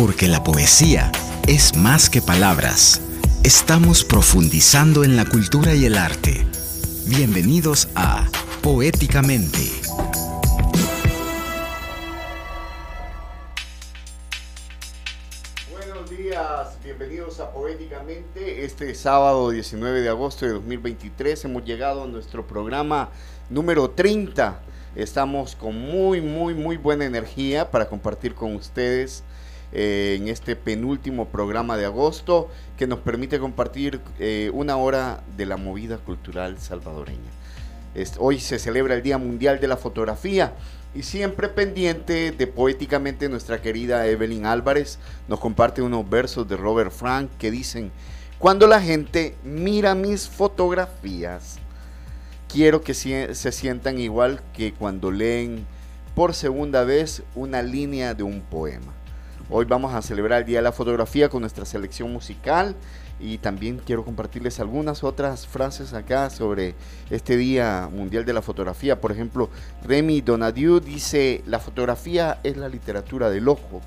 Porque la poesía es más que palabras. Estamos profundizando en la cultura y el arte. Bienvenidos a Poéticamente. Buenos días, bienvenidos a Poéticamente. Este sábado 19 de agosto de 2023 hemos llegado a nuestro programa número 30. Estamos con muy, muy, muy buena energía para compartir con ustedes eh, en este penúltimo programa de agosto que nos permite compartir eh, una hora de la movida cultural salvadoreña. hoy se celebra el Día Mundial de la Fotografía y siempre pendiente de poéticamente nuestra querida Evelyn Álvarez nos comparte unos versos de Robert Frank que dicen, cuando la gente mira mis fotografías, quiero que se sientan igual que cuando leen por segunda vez una línea de un poema. Hoy vamos a celebrar el Día de la Fotografía con nuestra selección musical y también quiero compartirles algunas otras frases acá sobre este Día Mundial de la Fotografía. Por ejemplo, Remy Donadieu dice, la fotografía es la literatura del ojo.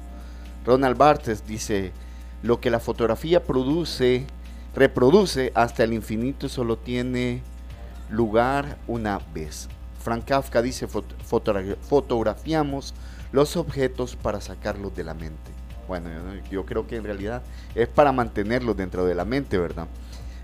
Ronald Barthes dice, lo que la fotografía produce, reproduce hasta el infinito solo tiene lugar una vez. Frank Kafka dice, fotografiamos los objetos para sacarlos de la mente. Bueno, yo, creo que en realidad es para mantenerlos dentro de la mente, ¿verdad?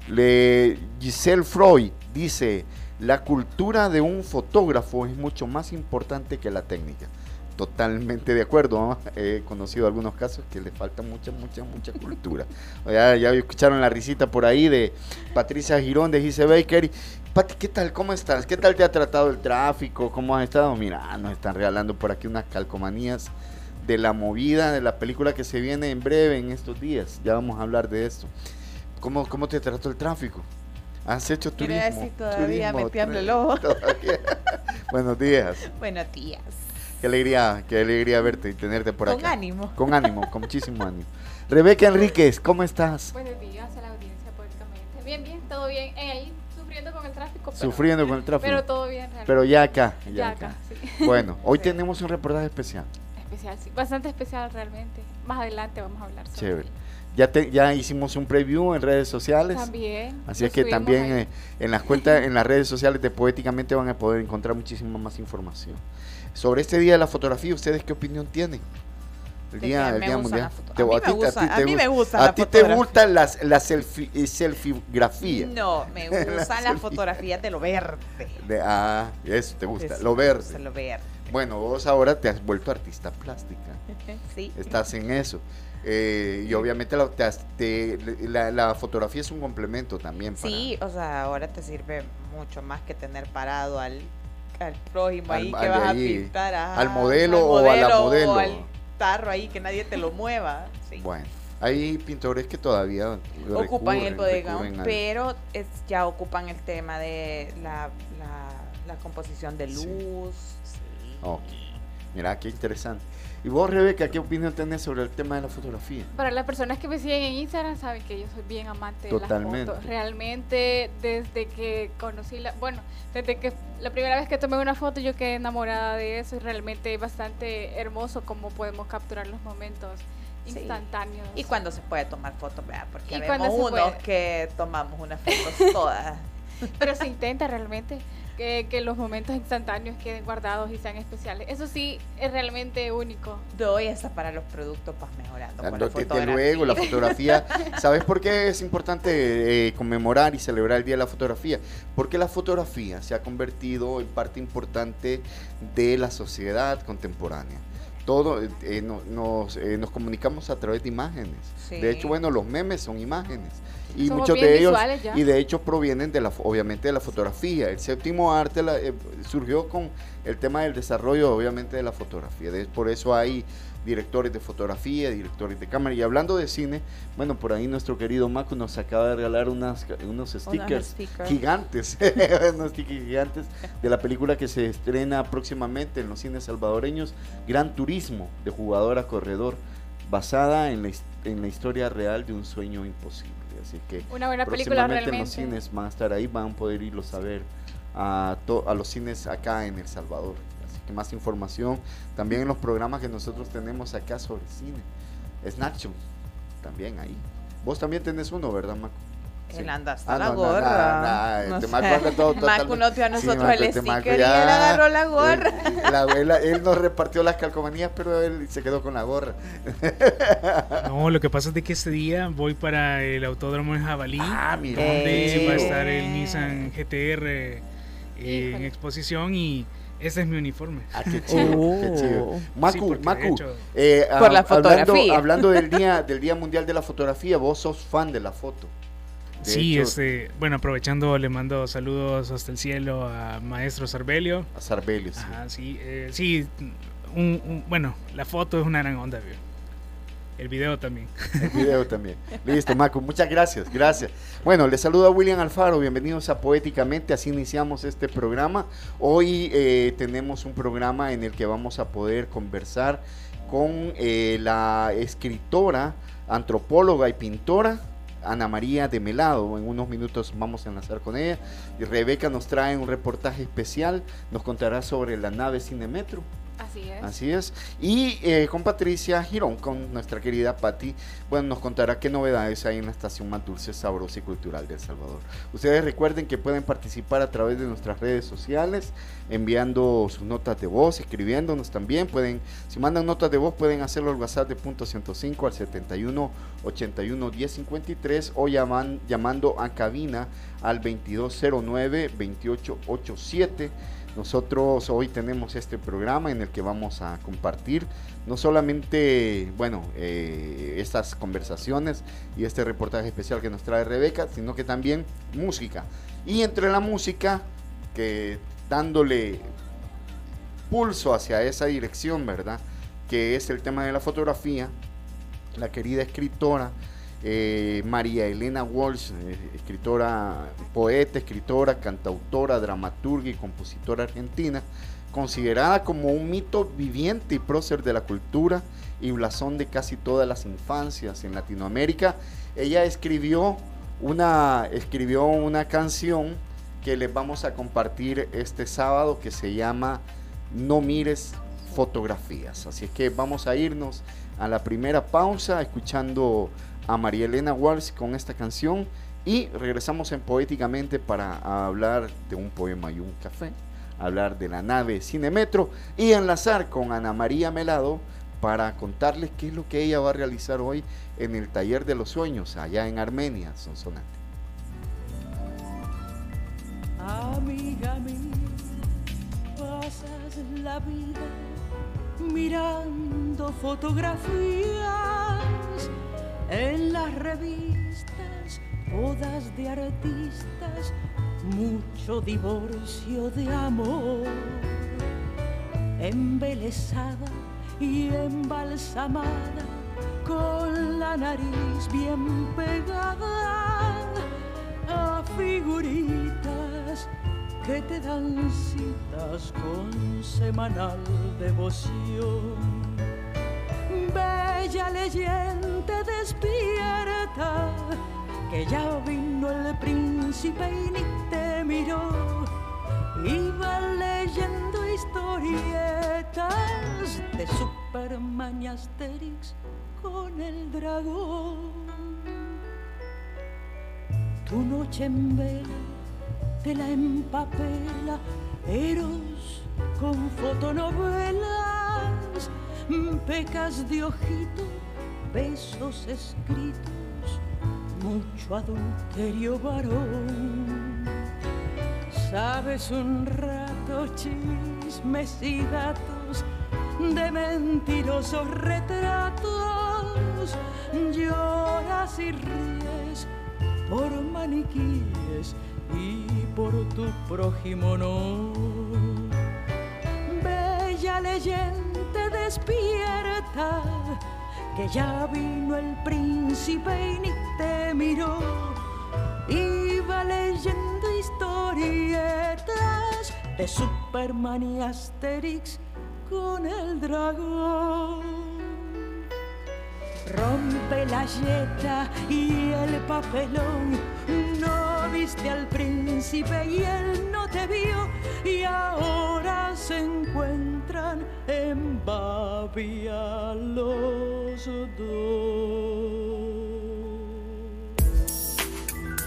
Le, Giselle Freud dice, la cultura de un fotógrafo es mucho más importante que la técnica. Totalmente de acuerdo. He conocido algunos casos que le falta mucha, mucha, mucha cultura. Ya, ya escucharon la risita por ahí de Patricia Girón de Gise Baker. Pati, ¿qué tal? ¿Cómo estás? ¿Qué tal te ha tratado el tráfico? ¿Cómo has estado? Mira, nos están regalando por aquí unas calcomanías de la movida de la película que se viene en breve en estos días. Ya vamos a hablar de esto. ¿Cómo, cómo te trató el tráfico? ¿Has hecho turismo? Decir, todavía metiendo el ojo. Buenos días. Buenos días. Qué alegría, qué alegría verte y tenerte por acá. Con ánimo. Con ánimo, con muchísimo ánimo. Rebeca Enríquez, ¿cómo estás? Buenos días sufriendo con el tráfico. Pero todo bien. Realmente. Pero ya acá. Ya, acá. sí. Bueno, hoy tenemos un reportaje especial. Especial, sí. Bastante especial realmente. Más adelante vamos a hablar sobre Chévere. Ya, ya hicimos un preview en redes sociales. También. Así es que también eh, en las cuentas, en las redes sociales de Poéticamente van a poder encontrar muchísima más información. Sobre este día de la fotografía, ¿ustedes qué opinión tienen? El día, el día mundial. A, mí me gusta. A ti te gustan las la selfie, eh, selfigrafía. No, me gustan las fotografías de lo verde. De, ah, eso te gusta, lo verde. Lo verde. Bueno, vos ahora te has vuelto artista plástica. sí. Estás en eso. Eh, y obviamente la, la, fotografía es un complemento también. Sí, o sea, ahora te sirve mucho más que tener parado al, al prójimo ahí que vas a pintar. al, modelo o a la modelo. O al tarro ahí que nadie te lo mueva. Bueno. Hay pintores que todavía ocupan el bodegón, pero es, ya ocupan el tema de la, la, composición de luz. Mira, qué interesante. ¿Y vos, Rebeca, qué opinión tenés sobre el tema de la fotografía? Para las personas que me siguen en Instagram saben que yo soy bien amante de las fotos. Realmente, desde que conocí la... Bueno, desde que la primera vez que tomé una foto yo quedé enamorada de eso y realmente es bastante hermoso cómo podemos capturar los momentos instantáneos. Y cuando se puede tomar fotos, vea, porque vemos unos que tomamos unas fotos todas. Pero se intenta realmente que, los momentos instantáneos queden guardados y sean especiales. Eso sí, es realmente único. Doy esa para los productos para mejorando. Desde luego, la fotografía. ¿Sabes por qué es importante eh, conmemorar y celebrar el Día de la Fotografía? Porque la fotografía se ha convertido en parte importante de la sociedad contemporánea todo eh, nos, eh, nos, comunicamos a través de imágenes. De hecho, bueno, los memes son imágenes y muchos de ellos y de hecho provienen de la obviamente de la fotografía. El séptimo arte eh, surgió con el tema del desarrollo obviamente de la fotografía. por eso hay directores de fotografía, directores de cámara. Y hablando de cine, bueno, por ahí nuestro querido Macu nos acaba de regalar unas, unos stickers, gigantes, unos stickers gigantes de la película que se estrena próximamente en los cines salvadoreños, Gran Turismo, de jugador a corredor, basada en la, en la historia real de un sueño imposible. Así que una buena película realmente. en los cines van a estar ahí, van a poder irlos a ver a, a los cines acá en El Salvador más información también en los programas que nosotros tenemos acá sobre cine. Snapchat también ahí. Vos también tenés uno, ¿verdad, Maco? Él anda hasta la gorra. No, Macu no dio a nosotros el este sticker y él agarró la gorra. Él, él, nos repartió las calcomanías, pero él se quedó con la gorra. No, lo que pasa es de que este día voy para el autódromo de Jabalí, ah, mira. donde va a estar el Nissan GTR eh, en exposición y ese es mi uniforme. Ah, qué chido, qué chido. Macu, Macu, eh, Por la fotografía. Hablando, hablando del día del Día Mundial de la Fotografía, vos sos fan de la foto. Sí, este, bueno, aprovechando, le mando saludos hasta el cielo a Maestro Sarbelio. A Sarbelio, sí. sí, eh, sí un, bueno, la foto es una gran onda, ¿vio? El video también. El video también. Listo, Macu, muchas gracias, gracias. Bueno, les saludo a William Alfaro, bienvenidos a Poéticamente, así iniciamos este programa. Hoy eh, tenemos un programa en el que vamos a poder conversar con eh, la escritora, antropóloga y pintora Ana María de Melado. En unos minutos vamos a enlazar con ella. Y Rebeca nos trae un reportaje especial, nos contará sobre la nave Cinemetro. Así es. Así es. Y eh, con Patricia Girón, con nuestra querida Patti, bueno, nos contará qué novedades hay en la estación más dulce, sabrosa y cultural de El Salvador. Ustedes recuerden que pueden participar a través de nuestras redes sociales, enviando sus notas de voz, escribiéndonos también. Pueden, si mandan notas de voz, pueden hacerlo al WhatsApp de punto 105 al 71 81 1053 o llaman, llamando a cabina al 2209 2887 nosotros hoy tenemos este programa en el que vamos a compartir no solamente, bueno, eh, estas conversaciones y este reportaje especial que nos trae Rebeca, sino que también música. Y entre la música, que dándole pulso hacia esa dirección, ¿verdad? Que es el tema de la fotografía, la querida escritora eh, María Elena Walsh, eh, escritora, poeta, escritora, cantautora, dramaturga y compositora argentina, considerada como un mito viviente y prócer de la cultura y blasón de casi todas las infancias en Latinoamérica. Ella escribió una, escribió una canción que les vamos a compartir este sábado que se llama No mires fotografías. Así es que vamos a irnos a la primera pausa escuchando a María Elena Walsh con esta canción y regresamos en Poéticamente para hablar de un poema y un café, hablar de la nave Cinemetro y enlazar con Ana María Melado para contarles qué es lo que ella va a realizar hoy en el Taller de los Sueños allá en Armenia, Sonsonate. Amiga mía, pasas la vida mirando fotografías en las revistas, bodas de artistas, mucho divorcio de amor. Embelesada y embalsamada, con la nariz bien pegada a figuritas que te dan citas con semanal devoción bella leyenda que ya vino el príncipe y ni te miró. Iba leyendo historietas de Superman y Asterix con el dragón. Tu noche en vela te la empapela Eros con fotonovelas pecas de ojito, besos escritos, mucho adulterio varón. Sabes un rato chismes y datos de mentirosos retratos, lloras y ríes por maniquíes y por tu prójimo no. Bella leyenda despierta, que ya vino el príncipe y ni te miró. Iba leyendo historietas de Superman y Asterix con el dragón. Rompe la yeta y el papelón, viste al príncipe y él no te vio y ahora se encuentran en Babia los dos.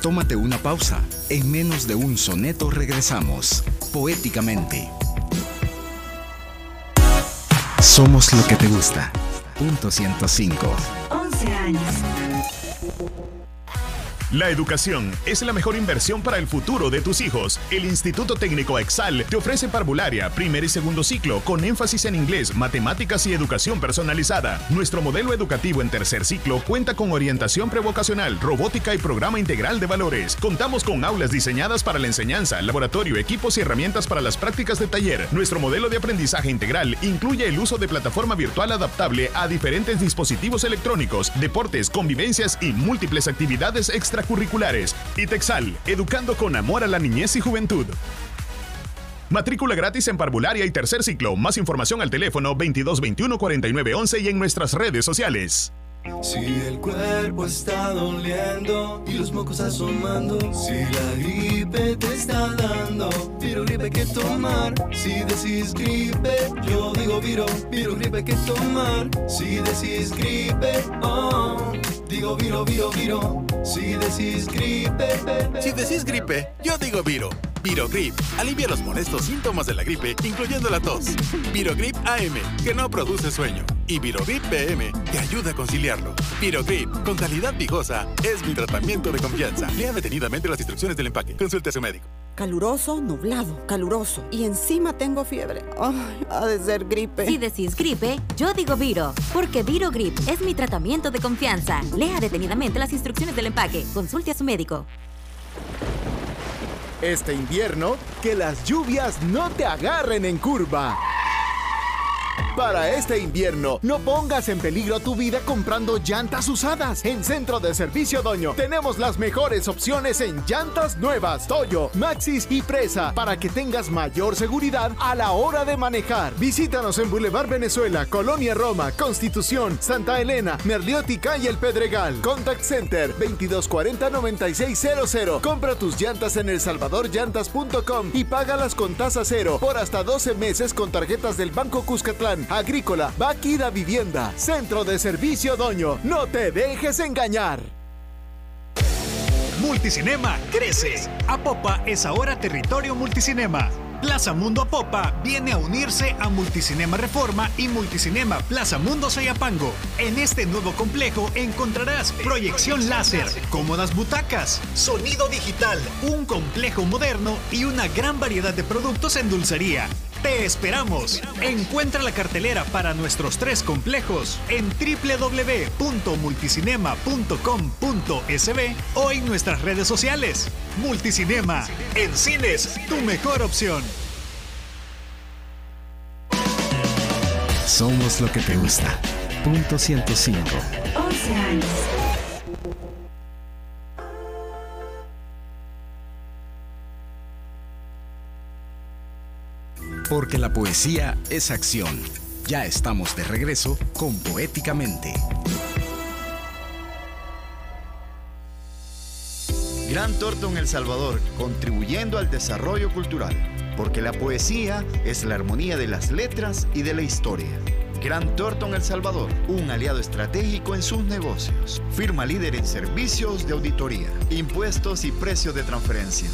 Tómate una pausa. En menos de un soneto regresamos, poéticamente. Somos lo que te gusta. Punto 105. 11 años. La educación es la mejor inversión para el futuro de tus hijos. El Instituto Técnico Exal te ofrece parvularia, primer y segundo ciclo, con énfasis en inglés, matemáticas y educación personalizada. Nuestro modelo educativo en tercer ciclo cuenta con orientación prevocacional, robótica y programa integral de valores. Contamos con aulas diseñadas para la enseñanza, laboratorio, equipos y herramientas para las prácticas de taller. Nuestro modelo de aprendizaje integral incluye el uso de plataforma virtual adaptable a diferentes dispositivos electrónicos, deportes, convivencias y múltiples actividades extra curriculares. Y Texal, educando con amor a la niñez y juventud. Matrícula gratis en parvularia y tercer ciclo. Más información al teléfono 2221 4911 y en nuestras redes sociales. Si el cuerpo está doliendo y los mocos asomando, si la gripe te está dando, viro gripe que tomar. Si decís gripe, yo digo viro, viro gripe que tomar. Si decís gripe, oh, digo viro, viro, viro. Si decís gripe, si decís gripe, yo digo viro. Virogrip alivia los molestos síntomas de la gripe, incluyendo la tos. Virogrip AM, que no produce sueño. Y Virogrip PM, que ayuda a conciliarlo. Virogrip, con calidad vigosa, es mi tratamiento de confianza. Lea detenidamente las instrucciones del empaque. Consulte a su médico. Caluroso, nublado, caluroso. Y encima tengo fiebre. Ay, ha de ser gripe. Si decís gripe, yo digo Viro. Porque Virogrip es mi tratamiento de confianza. Lea detenidamente las instrucciones del empaque. Consulte a su médico. Este invierno, que las lluvias no te agarren en curva. Para este invierno, no pongas en peligro tu vida comprando llantas usadas. En Centro de Servicio Doño tenemos las mejores opciones en llantas nuevas, Toyo, Maxis y Presa para que tengas mayor seguridad a la hora de manejar. Visítanos en Boulevard Venezuela, Colonia Roma, Constitución, Santa Elena, Merliótica y El Pedregal. Contact Center 2240-9600. Compra tus llantas en elsalvadorllantas.com y págalas con tasa cero por hasta 12 meses con tarjetas del Banco Cuscatlán Agrícola, Vaquida Vivienda, Centro de Servicio Doño. No te dejes engañar. Multicinema crece. Apopa es ahora territorio multicinema. Plaza Mundo Apopa viene a unirse a Multicinema Reforma y Multicinema Plaza Mundo Sayapango. En este nuevo complejo encontrarás proyección láser, cómodas butacas, sonido digital, un complejo moderno y una gran variedad de productos en dulcería. Te esperamos. Encuentra la cartelera para nuestros tres complejos en www.multicinema.com.sb o en nuestras redes sociales. Multicinema, en cines, tu mejor opción. Somos lo que te gusta. Punto 105. 11 años. Porque la poesía es acción. Ya estamos de regreso con Poéticamente. Gran en El Salvador, contribuyendo al desarrollo cultural. Porque la poesía es la armonía de las letras y de la historia. Gran Thornton El Salvador, un aliado estratégico en sus negocios. Firma líder en servicios de auditoría, impuestos y precios de transferencia.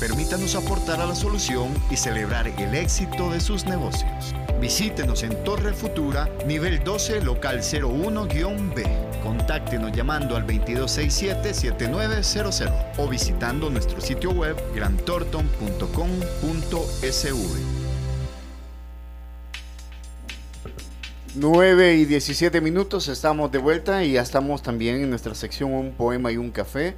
Permítanos aportar a la solución y celebrar el éxito de sus negocios. Visítenos en Torre Futura, nivel 12, local 01-B. Contáctenos llamando al 2267-7900 o visitando nuestro sitio web grantorton.com.sv. 9 y 17 minutos, estamos de vuelta y ya estamos también en nuestra sección Un poema y un café.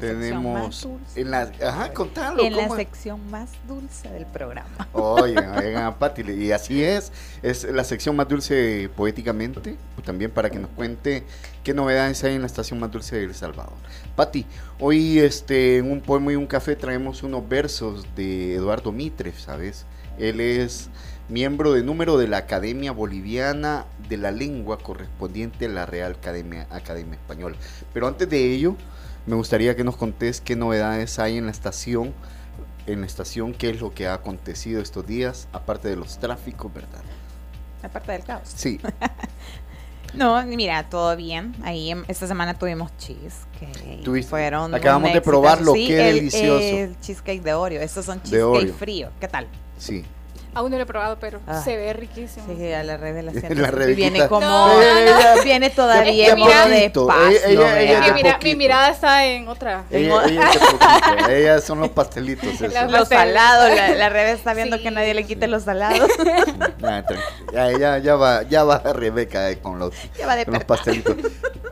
Tenemos en la, ajá, contalo, en la sección más dulce del programa. Oye, oigan, Pati, y así es, es la sección más dulce poéticamente, también para que nos cuente qué novedades hay en la estación más dulce de El Salvador. Pati, hoy este, en un poema y un café traemos unos versos de Eduardo Mitre, ¿sabes? Él es miembro de número de la Academia Boliviana de la Lengua correspondiente a la Real Academia, Academia Española. Pero antes de ello, Me gustaría que nos contés qué novedades hay en la estación, en la estación, qué es lo que ha acontecido estos días, aparte de los tráficos, ¿verdad? Aparte del caos. Sí. No, mira, todo bien. Ahí esta semana tuvimos cheese. Que fueron Acabamos de probarlo, qué delicioso. El cheesecake de Oreo. Estos son cheesecake frío. ¿Qué tal? Sí. Aún no lo he probado, pero ah. se ve riquísimo. Sí, a la revelación. la viene como. viene todavía como de espacio. Ella, mi mirada está en otra. Ella, ella, son los pastelitos. Los, salados. La, la Rebe está viendo que nadie le quite los salados. ya, ya, va, ya va Rebeca eh, con, los, los pastelitos.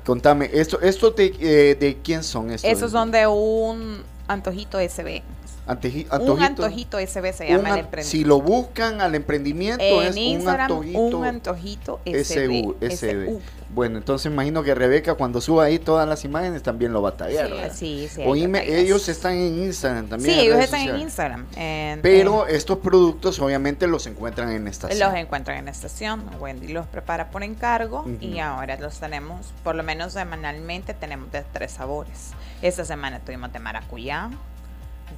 Contame, esto, esto de, eh, de quién son estos? Esos son de un antojito SB un antojito SB se llama el emprendimiento. Si lo buscan al emprendimiento es un antojito, un antojito SB, Bueno, entonces imagino que Rebeca cuando suba ahí todas las imágenes también lo va a tallar. Sí, sí, ellos están en Instagram también. Sí, ellos están en Instagram. Pero estos productos obviamente los encuentran en estación. Los encuentran en estación. Wendy los prepara por encargo y ahora los tenemos, por lo menos semanalmente, tenemos de tres sabores. Esta semana tuvimos de maracuyá,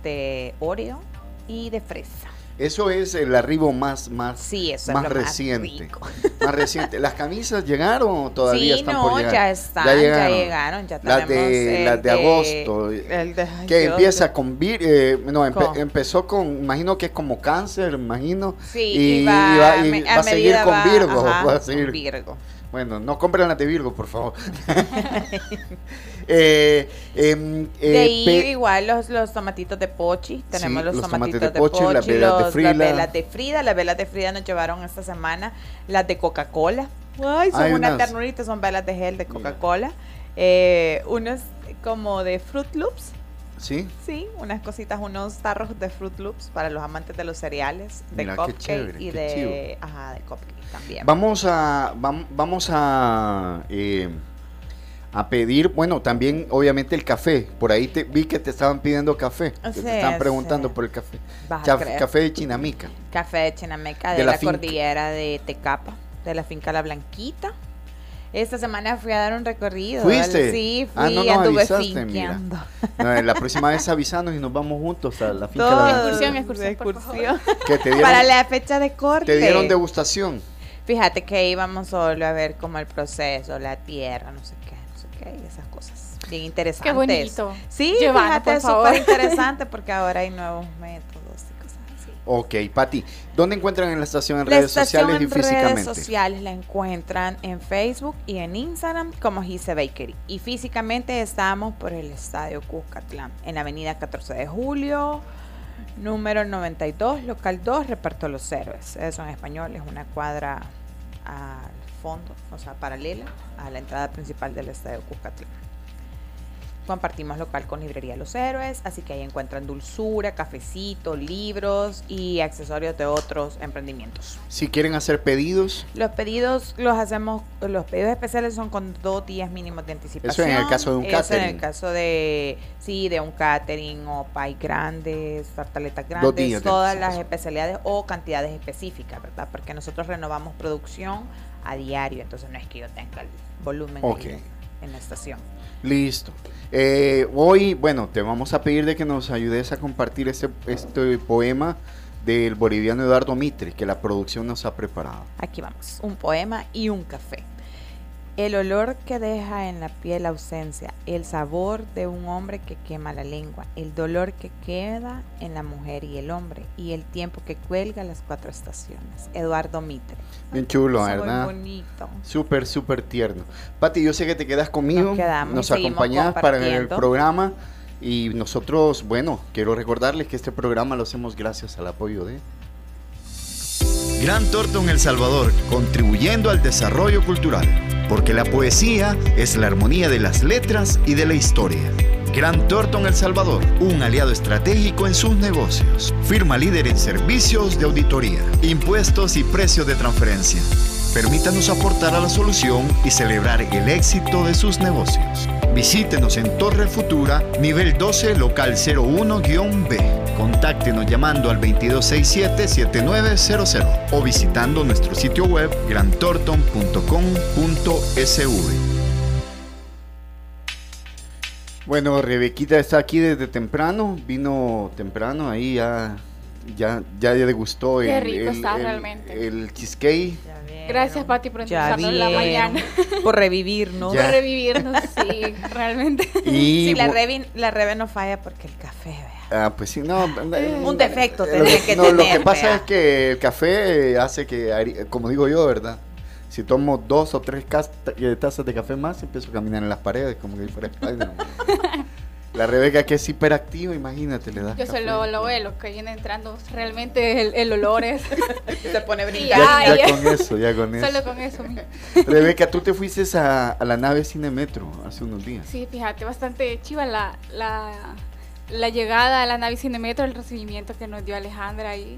de Oreo y de fresa. Eso es el arribo más, más, sí, más reciente. Más, reciente. ¿Las camisas llegaron todavía están no, por llegar? ya están, ya llegaron. Ya, las de, las de, agosto. que empieza con vir, eh, no, empezó con, imagino que es como cáncer, imagino. Sí, y, va, a, seguir con Virgo. va a seguir. Virgo. Bueno, no compren las de Virgo, por favor. eh, em, eh, de ahí igual los, los tomatitos de pochi. Tenemos los, tomatitos, de, pochi, las velas de Frida. Las velas de Frida. Las velas de Frida nos llevaron esta semana las de Coca-Cola. Ay, son una ternurita, son velas de gel de Coca-Cola. Eh, unos como de Fruit Loops. ¿Sí? Sí, unas cositas, unos tarros de Fruit Loops para los amantes de los cereales, de cupcake y de, ajá, de cupcake también. Vamos a, vamos a, eh, a pedir, bueno, también obviamente el café. Por ahí te, vi que te estaban pidiendo café. te estaban preguntando por el café. café de Chinamica. Café de Chinamica de, la, cordillera de Tecapa, de la finca La Blanquita. Esta semana fui a dar un recorrido. ¿Fuiste? Sí, ah, fui, ah, no anduve finqueando. la próxima vez avisanos y nos vamos juntos a la finca. Todo, la excursión, excursión, excursión. Para la fecha de corte. ¿Te dieron degustación? Fíjate que íbamos solo a ver como el proceso, la tierra, no sé qué, no sé qué, y esas cosas. Bien interesantes. Qué bonito. Sí, fíjate, es súper interesante porque ahora hay nuevos métodos Ok, Pati, ¿dónde encuentran en la estación en redes sociales y físicamente? En redes sociales la encuentran en Facebook y en Instagram como Gise Bakery. Y físicamente estamos por el Estadio Cuscatlán, en la avenida 14 de Julio, número 92, local 2, Reparto Los Héroes. Eso en español es una cuadra al fondo, o sea, paralela a la entrada principal del Estadio Cuscatlán. Compartimos local con Librería Los Héroes, así que ahí encuentran dulzura, cafecito, libros y accesorios de otros emprendimientos. Si quieren hacer pedidos. Los pedidos los hacemos, los pedidos especiales son con dos días mínimos de anticipación. Eso en el caso de un catering. en el caso de, sí, de un catering o pay grandes, tartaletas grandes, todas las especialidades o cantidades específicas, ¿verdad? Porque nosotros renovamos producción a diario, entonces no es que yo tenga el volumen en la estación. Listo. Eh, hoy, bueno, te vamos a pedir de que nos ayudes a compartir este, este poema del boliviano Eduardo Mitre, que la producción nos ha preparado. Aquí vamos, un poema y un café. El olor que deja en la piel ausencia, el sabor de un hombre que quema la lengua, el dolor que queda en la mujer y el hombre, y el tiempo que cuelga las cuatro estaciones. Eduardo Mitre. Bien chulo, ¿verdad? Muy bonito. Súper, súper tierno. Pati, yo sé que te quedas conmigo, nos, nos acompañas para el programa. Y nosotros, bueno, quiero recordarles que este programa lo hacemos gracias al apoyo de Gran Torto en El Salvador, contribuyendo al desarrollo cultural, porque la poesía es la armonía de las letras y de la historia. Gran Torto El Salvador, un aliado estratégico en sus negocios. Firma líder en servicios de auditoría, impuestos y precios de transferencia. Permítanos aportar a la solución y celebrar el éxito de sus negocios. Visítenos en Torre Futura, nivel 12, local 01-B. Contáctenos llamando al 2267-7900 o visitando nuestro sitio web grantorton.com.sv. Bueno, Rebequita está aquí desde temprano, vino temprano, ahí ya ya, ya degustó el, rico está realmente. el cheesecake. Gracias, Pati, por endulzarnos la mañana. Por revivirnos. Por revivirnos, sí, realmente. Y sí, la Rebe, la Rebe no falla porque el café, vea. Ah, pues sí, no. Un defecto tendría que no, tener. Lo que pasa es que el café hace que, como digo yo, ¿verdad? Si tomo dos o tres eh, tazas de café más, empiezo a caminar en las paredes como que fuera Spider-Man. La Rebeca que es hiperactiva, imagínate, le da. Yo solo lo veo, que viene entrando realmente el, el olor es. Se pone brillante. Ya, ya, con eso, ya con eso. Solo con eso. Rebeca, tú te fuiste a, a, la nave Cinemetro hace unos días. Sí, fíjate, bastante chiva la, la, la llegada a la nave Cinemetro, el recibimiento que nos dio Alejandra ahí.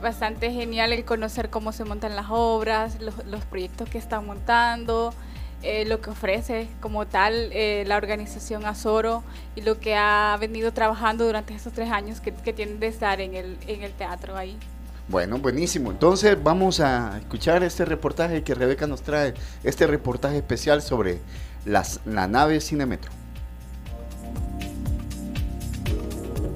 Bastante genial el conocer cómo se montan las obras, los, los proyectos que están montando eh, lo que ofrece como tal eh, la organización Azoro y lo que ha venido trabajando durante estos tres años que, que tienen de estar en el, en el teatro ahí. Bueno, buenísimo. Entonces vamos a escuchar este reportaje que Rebeca nos trae, este reportaje especial sobre las, la nave Cinemetro.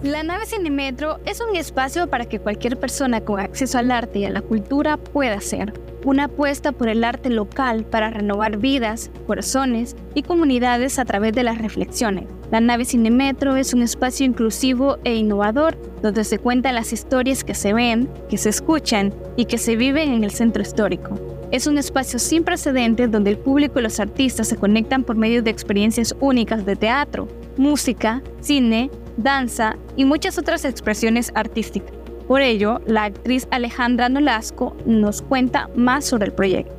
La nave Cinemetro es un espacio para que cualquier persona con acceso al arte y a la cultura pueda ser una apuesta por el arte local para renovar vidas, corazones y comunidades a través de las reflexiones. La nave Cinemetro es un espacio inclusivo e innovador donde se cuentan las historias que se ven, que se escuchan y que se viven en el centro histórico. Es un espacio sin precedentes donde el público y los artistas se conectan por medio de experiencias únicas de teatro, música, cine, danza y muchas otras expresiones artísticas. Por ello, la actriz Alejandra Nolasco nos cuenta más sobre el proyecto.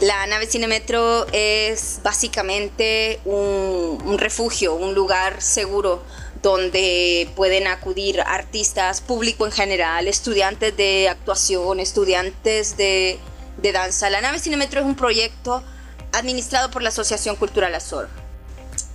La nave Cinemetro es básicamente un, refugio, un lugar seguro donde pueden acudir artistas, público en general, estudiantes de actuación, estudiantes de, de danza. La nave Cinemetro es un proyecto administrado por la Asociación Cultural Azor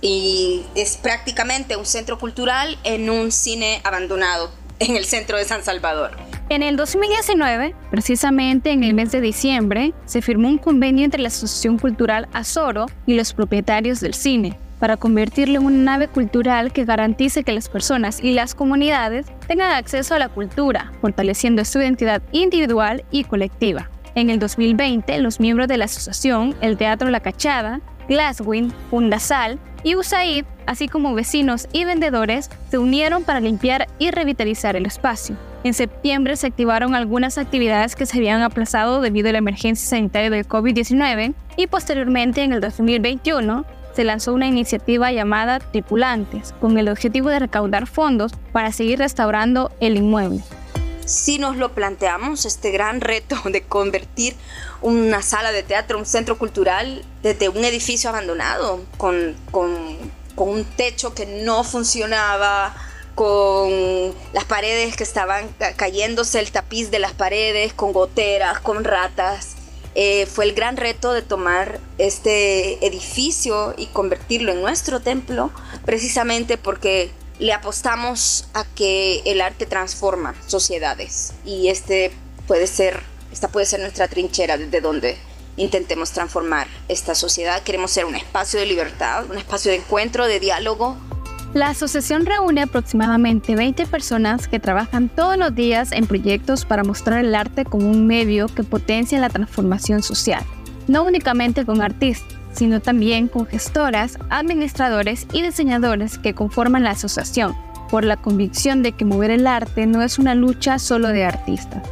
y es prácticamente un centro cultural en un cine abandonado en el centro de San Salvador. En el 2019, precisamente en el mes de diciembre, se firmó un convenio entre la Asociación Cultural Azoro y los propietarios del cine para convertirlo en una nave cultural que garantice que las personas y las comunidades tengan acceso a la cultura, fortaleciendo su identidad individual y colectiva. En el 2020, los miembros de la asociación, el Teatro La Cachada, Glasswind, Fundasal y USAID, así como vecinos y vendedores, se unieron para limpiar y revitalizar el espacio. En septiembre se activaron algunas actividades que se habían aplazado debido a la emergencia sanitaria del COVID-19 y posteriormente en el 2021 se lanzó una iniciativa llamada Tripulantes, con el objetivo de recaudar fondos para seguir restaurando el inmueble si nos lo planteamos, este gran reto de convertir una sala de teatro, un centro cultural, desde un edificio abandonado, con, un techo que no funcionaba, con las paredes que estaban cayéndose, el tapiz de las paredes, con goteras, con ratas. Eh, fue el gran reto de tomar este edificio y convertirlo en nuestro templo, precisamente porque le apostamos a que el arte transforma sociedades y este puede ser, esta puede ser nuestra trinchera desde donde intentemos transformar esta sociedad. Queremos ser un espacio de libertad, un espacio de encuentro, de diálogo. La asociación reúne aproximadamente 20 personas que trabajan todos los días en proyectos para mostrar el arte como un medio que potencia la transformación social, no únicamente con artistas sino también con gestoras, administradores y diseñadores que conforman la asociación, por la convicción de que mover el arte no es una lucha solo de artistas.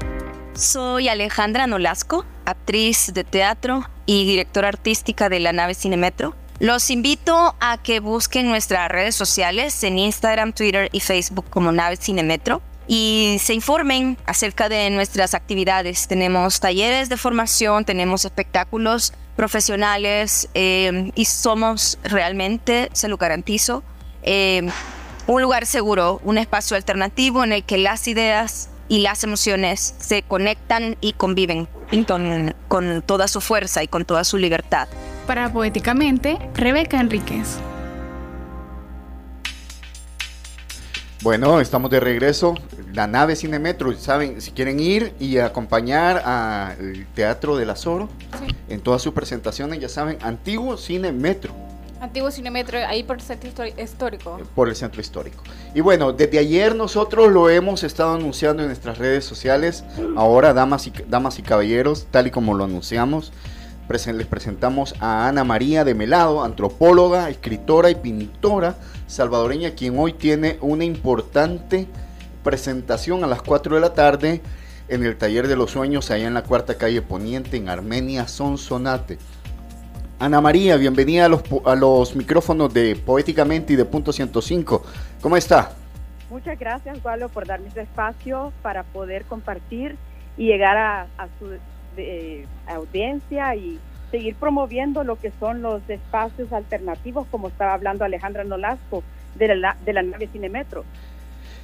Soy Alejandra Nolasco, actriz de teatro y directora artística de la nave Cinemetro. Los invito a que busquen nuestras redes sociales en Instagram, Twitter y Facebook como Nave Cinemetro y se informen acerca de nuestras actividades. Tenemos talleres de formación, tenemos espectáculos profesionales eh, y somos realmente, se lo garantizo, eh, un lugar seguro, un espacio alternativo en el que las ideas y las emociones se conectan y conviven con, con toda su fuerza y con toda su libertad. Para Poéticamente, Rebeca Enríquez. Bueno, estamos de regreso. La nave Cinemetro, saben, si quieren ir y acompañar al Teatro del Azoro en todas sus presentaciones, ya saben, antiguo Cine Metro. Antiguo Cinemetro, ahí por el centro histórico. Por el centro histórico. Y bueno, desde ayer nosotros lo hemos estado anunciando en nuestras redes sociales. Ahora, damas y, damas y caballeros, tal y como lo anunciamos, les presentamos a Ana María de Melado, antropóloga, escritora y pintora salvadoreña, quien hoy tiene una importante presentación a las 4 de la tarde en el Taller de los Sueños, allá en la cuarta calle Poniente, en Armenia, Sonsonate. Ana María, bienvenida a los, a los micrófonos de Poéticamente y de Punto 105. ¿Cómo está? Muchas gracias, Gualo, por darme este espacio para poder compartir y llegar a, su audiencia y seguir promoviendo lo que son los espacios alternativos, como estaba hablando Alejandra Nolasco, de la, de la nave Cinemetro.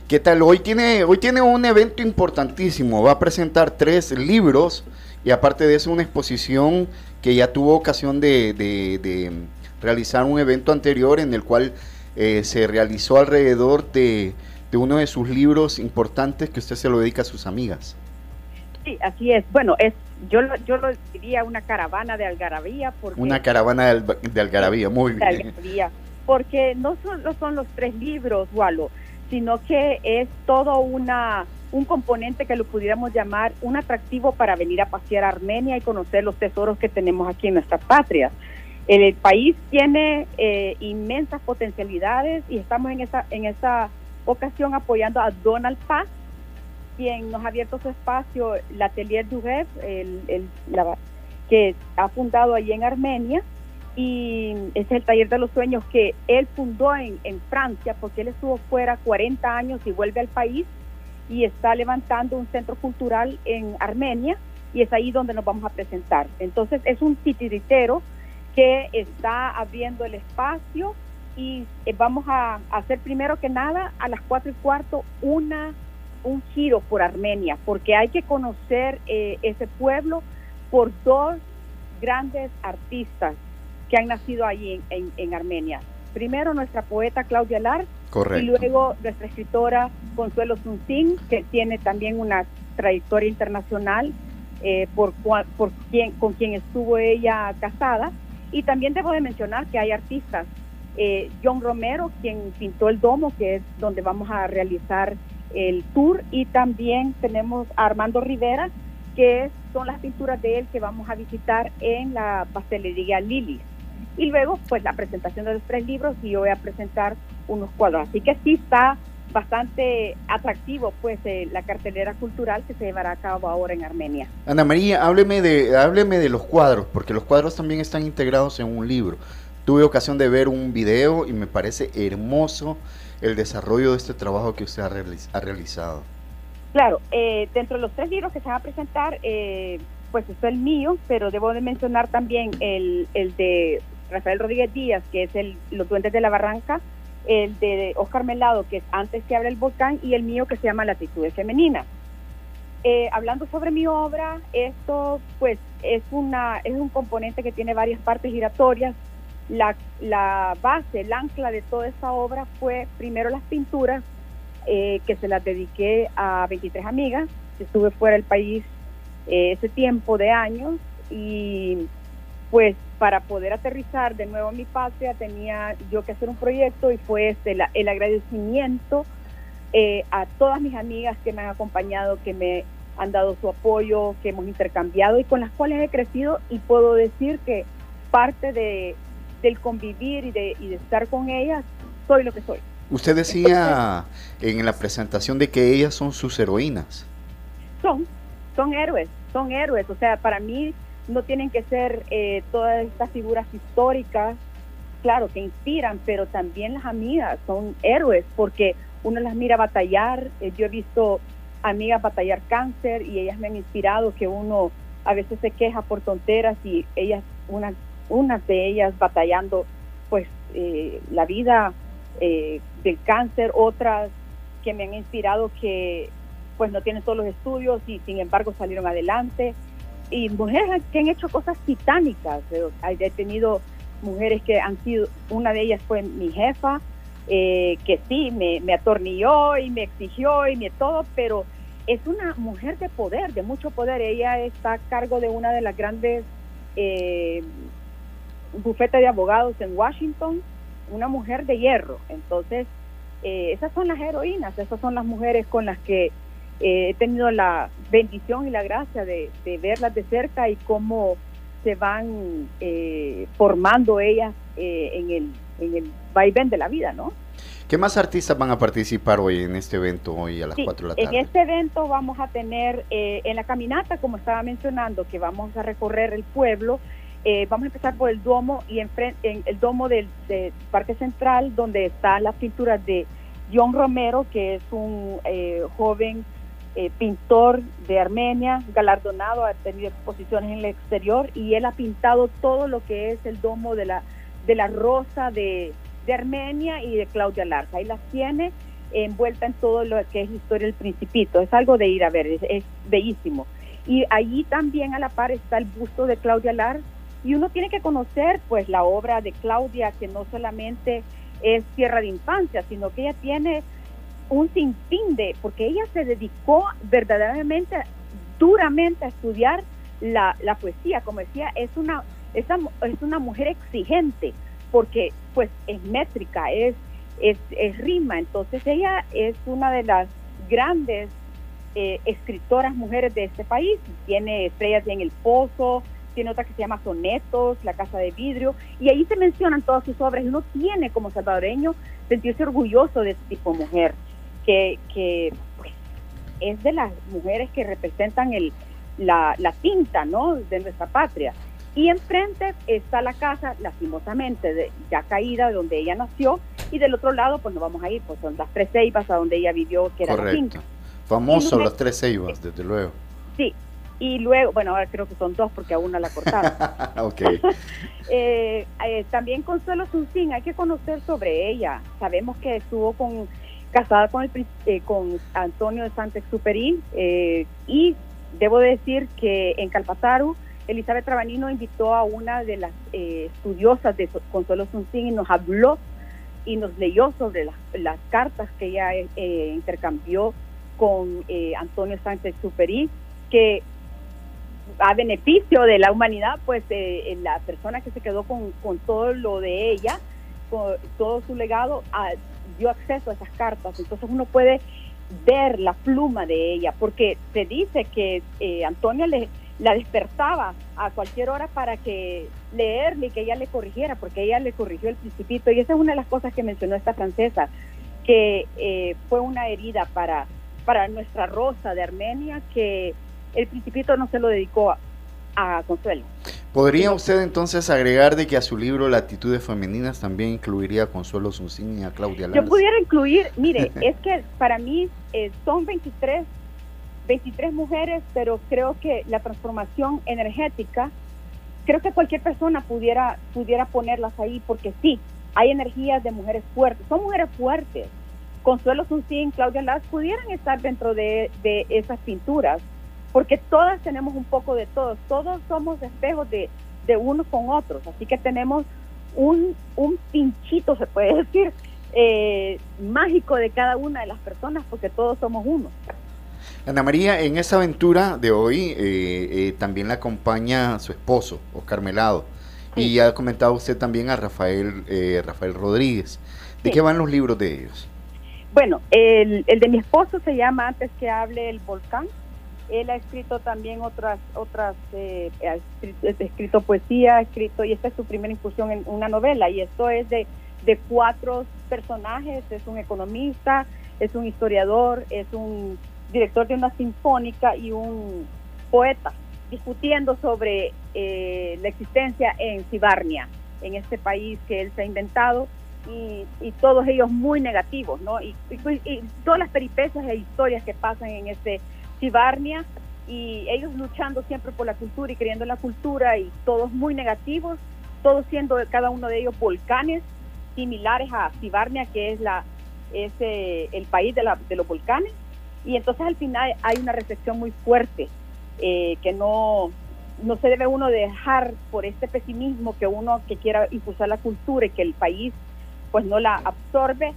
¿Qué tal? Hoy tiene, hoy tiene un evento importantísimo. Va a presentar tres libros y aparte de eso una exposición que ya tuvo ocasión de, realizar un evento anterior en el cual eh, se realizó alrededor de, uno de sus libros importantes que usted se lo dedica a sus amigas. Sí, así es. Bueno, es yo, yo lo diría una caravana de algarabía. Porque, una caravana de, algarabía, muy bien. porque no solo son los tres libros, Walo, sino que es todo una un componente que lo pudiéramos llamar un atractivo para venir a pasear a Armenia y conocer los tesoros que tenemos aquí en nuestra patria. El, país tiene eh, inmensas potencialidades y estamos en esa, en esa ocasión apoyando a Donald Paz, quien nos ha abierto su espacio, el Atelier du el, el, que ha fundado allí en Armenia, y es el taller de los sueños que él fundó en, en Francia, porque él estuvo fuera 40 años y vuelve al país y está levantando un centro cultural en Armenia y es ahí donde nos vamos a presentar. Entonces es un titiritero que está abriendo el espacio y eh, vamos a hacer primero que nada a las cuatro y cuarto una un giro por Armenia, porque hay que conocer eh, ese pueblo por dos grandes artistas que han nacido allí en, en Armenia. Primero nuestra poeta Claudia Lar y luego nuestra escritora Consuelo Sunsin, que tiene también una trayectoria internacional eh, por, por quien, con quien estuvo ella casada. Y también debo de mencionar que hay artistas. Eh, John Romero, quien pintó el domo, que es donde vamos a realizar el tour. Y también tenemos a Armando Rivera, que son las pinturas de él que vamos a visitar en la pastelería Lili. Y luego, pues la presentación de los tres libros y yo voy a presentar unos cuadros. Así que sí está bastante atractivo pues eh, la cartelera cultural que se llevará a cabo ahora en Armenia. Ana María, hábleme de, hábleme de los cuadros, porque los cuadros también están integrados en un libro. Tuve ocasión de ver un video y me parece hermoso el desarrollo de este trabajo que usted ha, realizado. Claro, eh, dentro de los tres libros que se van a presentar, eh, pues está el mío, pero debo de mencionar también el, el de Rafael Rodríguez Díaz, que es el Los Duendes de la Barranca, el de Oscar Melado, que es Antes que abre el volcán, y el mío que se llama La actitud femenina. Eh, hablando sobre mi obra, esto pues es, una, es un componente que tiene varias partes giratorias. La, la base, el ancla de toda esta obra fue primero las pinturas, eh, que se las dediqué a 23 amigas. Estuve fuera del país ese tiempo de años y pues para poder aterrizar de nuevo a mi patria tenía yo que hacer un proyecto y fue este, el agradecimiento eh, a todas mis amigas que me han acompañado, que me han dado su apoyo, que hemos intercambiado y con las cuales he crecido y puedo decir que parte de, del convivir y de, y de estar con ellas, soy lo que soy. Usted decía en la presentación de que ellas son sus heroínas. Son, son héroes, son héroes. O sea, para mí no tienen que ser eh, todas estas figuras históricas, claro, que inspiran, pero también las amigas son héroes porque uno las mira batallar. Eh, yo he visto amigas batallar cáncer y ellas me han inspirado que uno a veces se queja por tonteras y ellas, una, unas de ellas batallando pues eh, la vida del cáncer, otras que me han inspirado que pues no tienen todos los estudios y sin embargo salieron adelante y mujeres que han hecho cosas titánicas. He tenido mujeres que han sido, una de ellas fue mi jefa, eh, que sí, me, atornilló y me exigió y me todo, pero es una mujer de poder, de mucho poder. Ella está a cargo de una de las grandes eh, bufete de abogados en Washington, una mujer de hierro. Entonces, eh, esas son las heroínas, esas son las mujeres con las que eh, he tenido la bendición y la gracia de, verlas de cerca y cómo se van eh, formando ellas en, el, en el vaivén de la vida, ¿no? ¿Qué más artistas van a participar hoy en este evento, hoy a las 4 de la tarde? En este evento vamos a tener, en la caminata, como estaba mencionando, que vamos a recorrer el pueblo, eh, vamos a empezar por el domo y en, en el domo del, Parque Central, donde está la pintura de John Romero, que es un eh, joven eh, pintor de Armenia, galardonado, ha tenido exposiciones en el exterior y él ha pintado todo lo que es el domo de la, de la rosa de, de Armenia y de Claudia Larza. Ahí las tiene envuelta en todo lo que es historia del principito. Es algo de ir a ver, es, es bellísimo. Y allí también a la par está el busto de Claudia Larza y uno tiene que conocer pues la obra de Claudia, que no solamente es Tierra de Infancia, sino que ella tiene un sinfín de, porque ella se dedicó verdaderamente, duramente a estudiar la, poesía, como decía, es una, es, es una mujer exigente, porque pues es métrica, es, es, rima, entonces ella es una de las grandes eh, escritoras mujeres de este país, tiene estrellas en el pozo, tiene otra que se llama Sonetos, La Casa de Vidrio, y ahí se mencionan todas sus obras. Y uno tiene como salvadoreño sentirse orgulloso de este tipo de mujer, que, que pues, es de las mujeres que representan el, la, la tinta ¿no? de nuestra patria. Y enfrente está la casa, lastimosamente, de, ya caída, donde ella nació, y del otro lado, pues no vamos a ir, pues son las tres ceibas a donde ella vivió, que era Correcto. la Famoso las tres ceibas, desde luego. Sí, y luego, bueno, ahora creo que son dos porque a una la cortaron. ok. Eh, eh, también Consuelo Sunsin, hay que conocer sobre ella. Sabemos que estuvo con casada con, el, eh, con Antonio de Santa-Exupéry y debo decir que en Calpataru, Elizabeth Trabanino invitó a una de las estudiosas de Consuelo Sunsin y nos habló y nos leyó sobre las, cartas que ella intercambió con Antonio Sánchez-Superi, que a beneficio de la humanidad, pues eh, la persona que se quedó con, con, todo lo de ella, con todo su legado, dio acceso a esas cartas. Entonces uno puede ver la pluma de ella, porque se dice que eh, Antonia le, la despertaba a cualquier hora para que leerle y que ella le corrigiera, porque ella le corrigió el principito. Y esa es una de las cosas que mencionó esta francesa, que eh, fue una herida para, para nuestra Rosa de Armenia, que el principito no se lo dedicó a, Consuelo. ¿Podría usted entonces agregar de que a su libro Latitudes Femeninas también incluiría a Consuelo Suncín y a Claudia Lanz? Yo pudiera incluir, mire, es que para mí eh, son 23, 23 mujeres, pero creo que la transformación energética, creo que cualquier persona pudiera, pudiera ponerlas ahí, porque sí, hay energías de mujeres fuertes, son mujeres fuertes. Consuelo Suncín, Claudia Lanz pudieran estar dentro de, de esas pinturas porque todas tenemos un poco de todos, todos somos espejos de, de unos con otros, así que tenemos un, un pinchito, se puede decir, eh, mágico de cada una de las personas, porque todos somos uno. Ana María, en esa aventura de hoy eh, eh, también la acompaña su esposo, Oscar Melado, y ha comentado usted también a Rafael, Rafael Rodríguez. ¿De qué van los libros de ellos? Bueno, el, el de mi esposo se llama Antes que hable el volcán, él ha escrito también otras, otras, eh, ha escrito, poesía, escrito, y esta es su primera incursión en una novela, y esto es de, cuatro personajes, es un economista, es un historiador, es un director de una sinfónica y un poeta, discutiendo sobre eh, la existencia en Cibarnia, en este país que él se ha inventado, y, todos ellos muy negativos, ¿no? Y, y, todas las peripecias e historias que pasan en este Cibarnia y ellos luchando siempre por la cultura y creyendo en la cultura y todos muy negativos, todos siendo cada uno de ellos volcanes similares a Cibarnia, que es la es eh, el país de, la, de, los volcanes. Y entonces al final hay una reflexión muy fuerte eh, que no, no se debe uno dejar por este pesimismo que uno que quiera impulsar la cultura y que el país pues no la absorbe,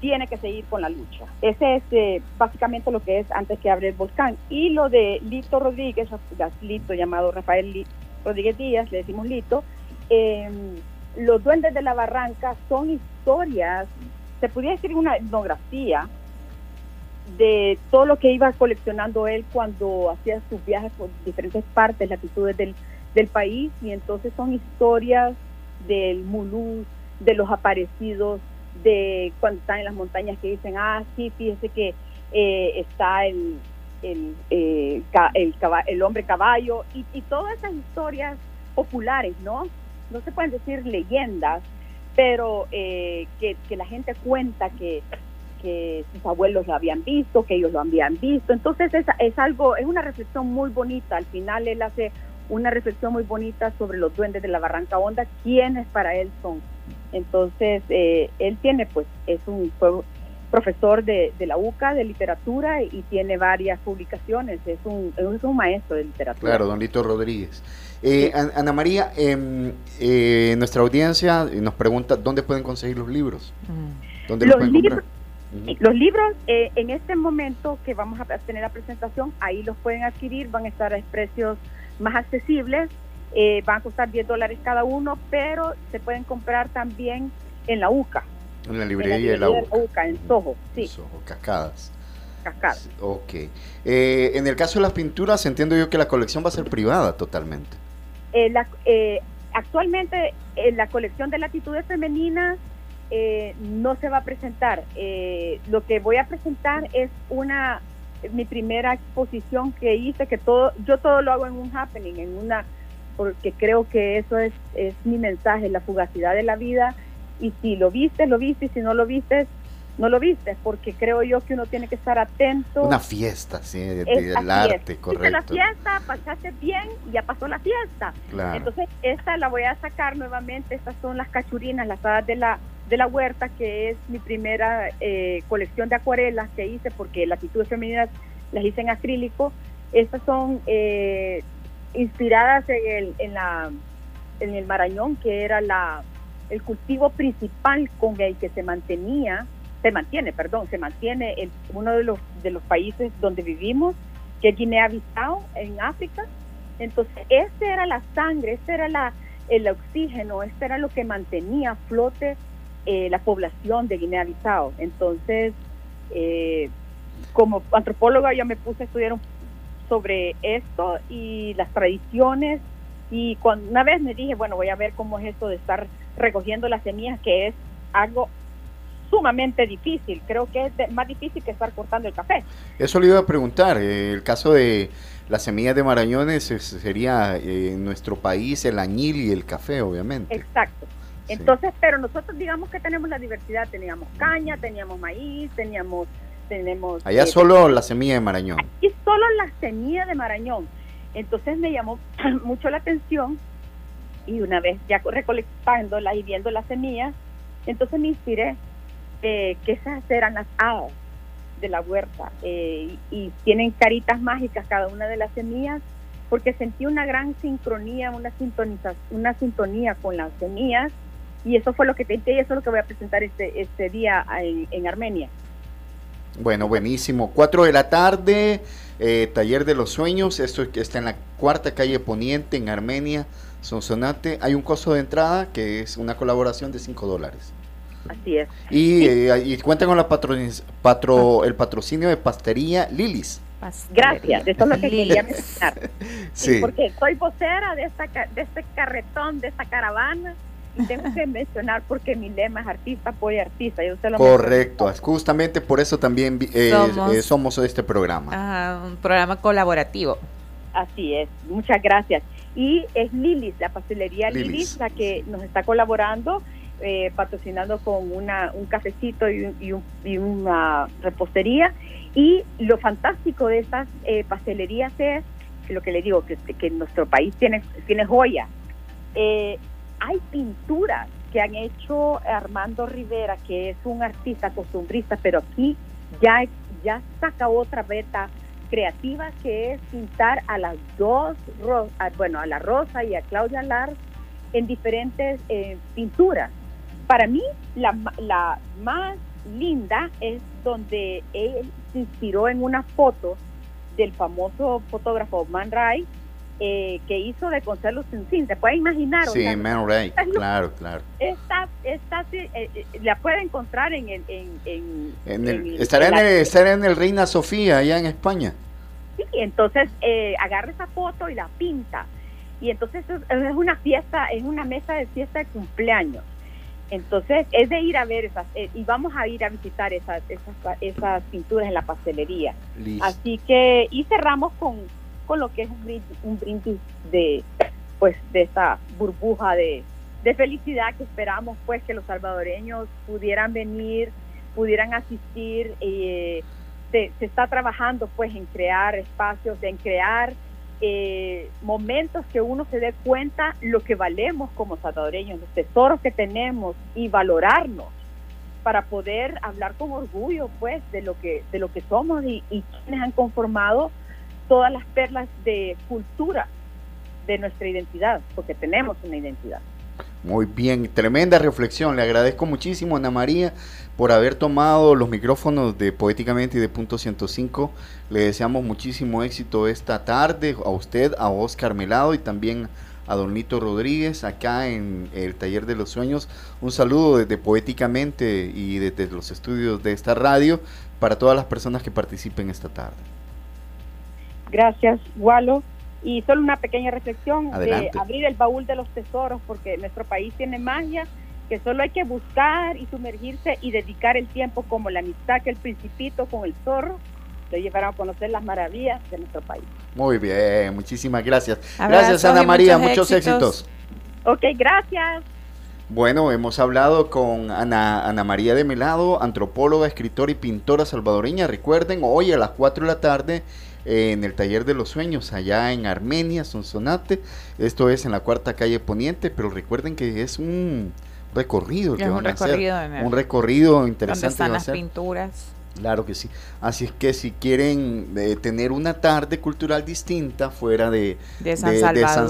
tiene que seguir con la lucha. Ese es eh, básicamente lo que es antes que abre el volcán. Y lo de Lito Rodríguez, Lito llamado Rafael Rodríguez Díaz, le decimos Lito, em, los duendes de la barranca son historias, se podría decir una etnografía de todo lo que iba coleccionando él cuando hacía sus viajes por diferentes partes, latitudes del, del país, y entonces son historias del mulú, de los aparecidos, de cuando están en las montañas que dicen, ah, sí, fíjese que eh, está el, el, eh, el, el, hombre caballo, y, y todas esas historias populares, ¿no? No se pueden decir leyendas, pero eh, que, que, la gente cuenta que, que sus abuelos lo habían visto, que ellos lo habían visto. Entonces es, es algo, es una reflexión muy bonita. Al final él hace una reflexión muy bonita sobre los duendes de la Barranca Honda, quiénes para él son. Entonces, eh, él tiene, pues, es un profesor de, la UCA de literatura y tiene varias publicaciones, es un, es un maestro de literatura. Claro, don Lito Rodríguez. Eh, Ana María, em, eh, nuestra audiencia nos pregunta dónde pueden conseguir los libros. Mm. ¿Dónde los, libros, Los libros, en este momento que vamos a tener la presentación, ahí los pueden adquirir, van a estar a precios más accesibles. Eh, van a costar 10 dólares cada uno, pero se pueden comprar también en la UCA. En la librería, de la UCA. en Soho, sí. Soho, cascadas. Cascadas. Ok. Eh, en el caso de las pinturas, entiendo yo que la colección va a ser privada totalmente. Eh, actualmente, la colección de latitudes femeninas no se va a presentar. lo que voy a presentar es una mi primera exposición que hice, que todo, yo todo lo hago en un happening, en una, porque creo que eso es, es mi mensaje, la fugacidad de la vida, y si lo viste, lo viste, y si no lo viste, no lo viste, porque creo yo que uno tiene que estar atento. Una fiesta, sí, del arte, correcto. la fiesta, pasaste bien y ya pasó la fiesta. Entonces, esta la voy a sacar nuevamente, estas son las cachurinas, las hadas de la de la huerta, que es mi primera eh, colección de acuarelas que hice, porque las actitudes femeninas las hice en acrílico. Estas son eh, inspiradas en el, en, la, el Marañón, que era la, el cultivo principal con el que se mantenía, se mantiene, perdón, se mantiene en uno de los, de los países donde vivimos, que es Guinea-Bissau, en África. Entonces, esta era la sangre, este era la, el oxígeno, este era lo que mantenía a flote eh, la población de Guinea-Bissau. Entonces, eh, como antropóloga ya me puse a estudiar sobre esto y las tradiciones y cuando una vez me dije, bueno, voy a ver cómo es esto de estar recogiendo las semillas, que es algo sumamente difícil. Creo que es más difícil que estar cortando el café. Eso le iba a preguntar. Eh, el caso de las semillas de marañones sería en nuestro país el añil y el café, obviamente. Exacto. Entonces, pero nosotros digamos que tenemos la diversidad, teníamos caña, teníamos maíz, teníamos... tenemos Allá eh, solo la semilla de Marañón. Y solo la semilla de Marañón. Entonces me llamó mucho la atención y una vez ya recolectándolas y viendo las semillas, entonces me inspiré eh, que esas eran las hadas de la huerta eh, y, tienen caritas mágicas cada una de las semillas porque sentí una gran sincronía, una, sintonización, una sintonía con las semillas y eso fue lo que te y eso es lo que voy a presentar este, este día en, Armenia. Bueno, buenísimo. Cuatro de la tarde, eh, Taller de los Sueños. Esto está en la cuarta calle Poniente, en Armenia, Sonsonate. Hay un costo de entrada que es una colaboración de cinco dólares. Así es. Y, eh, cuenta con la patro, el patrocinio de Pastería Lilis. Gracias, eso es lo que quería mencionar. sí. Porque soy vocera de, esta, de este carretón, de esta caravana tengo que mencionar porque mi lema es artista, apoya artista. Yo Correcto, justamente por eso también eh, eh, somos, este programa. un programa colaborativo. Así es, muchas gracias. Y es Lilis, la pastelería Lilis, la que nos está colaborando, eh, patrocinando con una, un cafecito y, y, una repostería. Y lo fantástico de estas pastelerías es lo que le digo, que, que nuestro país tiene, tiene joya. Eh, hay pinturas que han hecho Armando Rivera, que es un artista costumbrista, pero aquí ya, ya saca otra beta creativa que es pintar a las dos, bueno, a la Rosa y a Claudia Lar en diferentes eh, pinturas. Para mí, la, la más linda es donde él se inspiró en una foto del famoso fotógrafo Man Ray eh, que hizo de Consuelo Sin. ¿Se puede imaginar? Sí, Man Ray, claro, claro. Esta, esta, eh, eh, la puede encontrar en el... En, en, en el, estará, en el, estará en el Reina Sofía, allá en España. Sí, entonces eh, agarra esa foto y la pinta. Y entonces es una fiesta, es una mesa de fiesta de cumpleaños. Entonces es de ir a ver esas, y vamos a ir a visitar esas, esas, esas pinturas en la pastelería. Así que, y cerramos con con lo que es un brindis, de pues de esta burbuja de, felicidad que esperamos pues que los salvadoreños pudieran venir, pudieran asistir. Eh, se, está trabajando pues en crear espacios, en crear eh, momentos que uno se dé cuenta lo que valemos como salvadoreños, los tesoros que tenemos y valorarnos para poder hablar con orgullo pues de lo que de lo que somos y, y quienes han conformado todas las perlas de cultura de nuestra identidad, porque tenemos una identidad. Muy bien, tremenda reflexión. Le agradezco muchísimo, Ana María, por haber tomado los micrófonos de Poéticamente y de Punto 105. Le deseamos muchísimo éxito esta tarde a usted, a Oscar Melado y también a Don Nito Rodríguez acá en el Taller de los Sueños. Un saludo desde Poéticamente y desde los estudios de esta radio para todas las personas que participen esta tarde. Gracias, Walo. Y solo una pequeña reflexión de abrir el baúl de los tesoros, porque nuestro país tiene magia que solo hay que buscar y sumergirse y dedicar el tiempo como la amistad que el principito con el zorro lo llevaron a conocer las maravillas de nuestro país. Muy bien, muchísimas gracias. gracias Ana María, muchos, éxitos. Ok, gracias. Bueno, hemos hablado con Ana, Ana María de Melado, antropóloga, escritora y pintora salvadoreña. Recuerden, hoy a las 4 de la tarde en el Taller de los Sueños, allá en Armenia, Sonsonate. Esto es en la cuarta calle Poniente, pero recuerden que es un recorrido que van a hacer. Un recorrido interesante. están las pinturas. Claro que sí. Así es que si quieren eh, tener una tarde cultural distinta fuera de, de San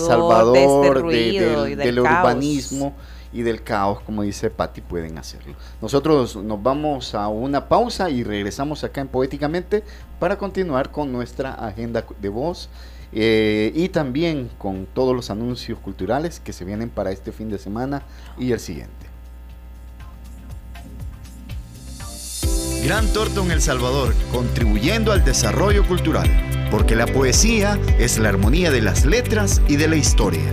Salvador, de del, urbanismo, y del caos, como dice Patti, pueden hacerlo. Nosotros nos vamos a una pausa y regresamos acá en Poéticamente para continuar con nuestra agenda de voz eh, y también con todos los anuncios culturales que se vienen para este fin de semana y el siguiente. Gran Torto El Salvador, contribuyendo al desarrollo cultural, porque la poesía es la armonía de las letras y de la historia.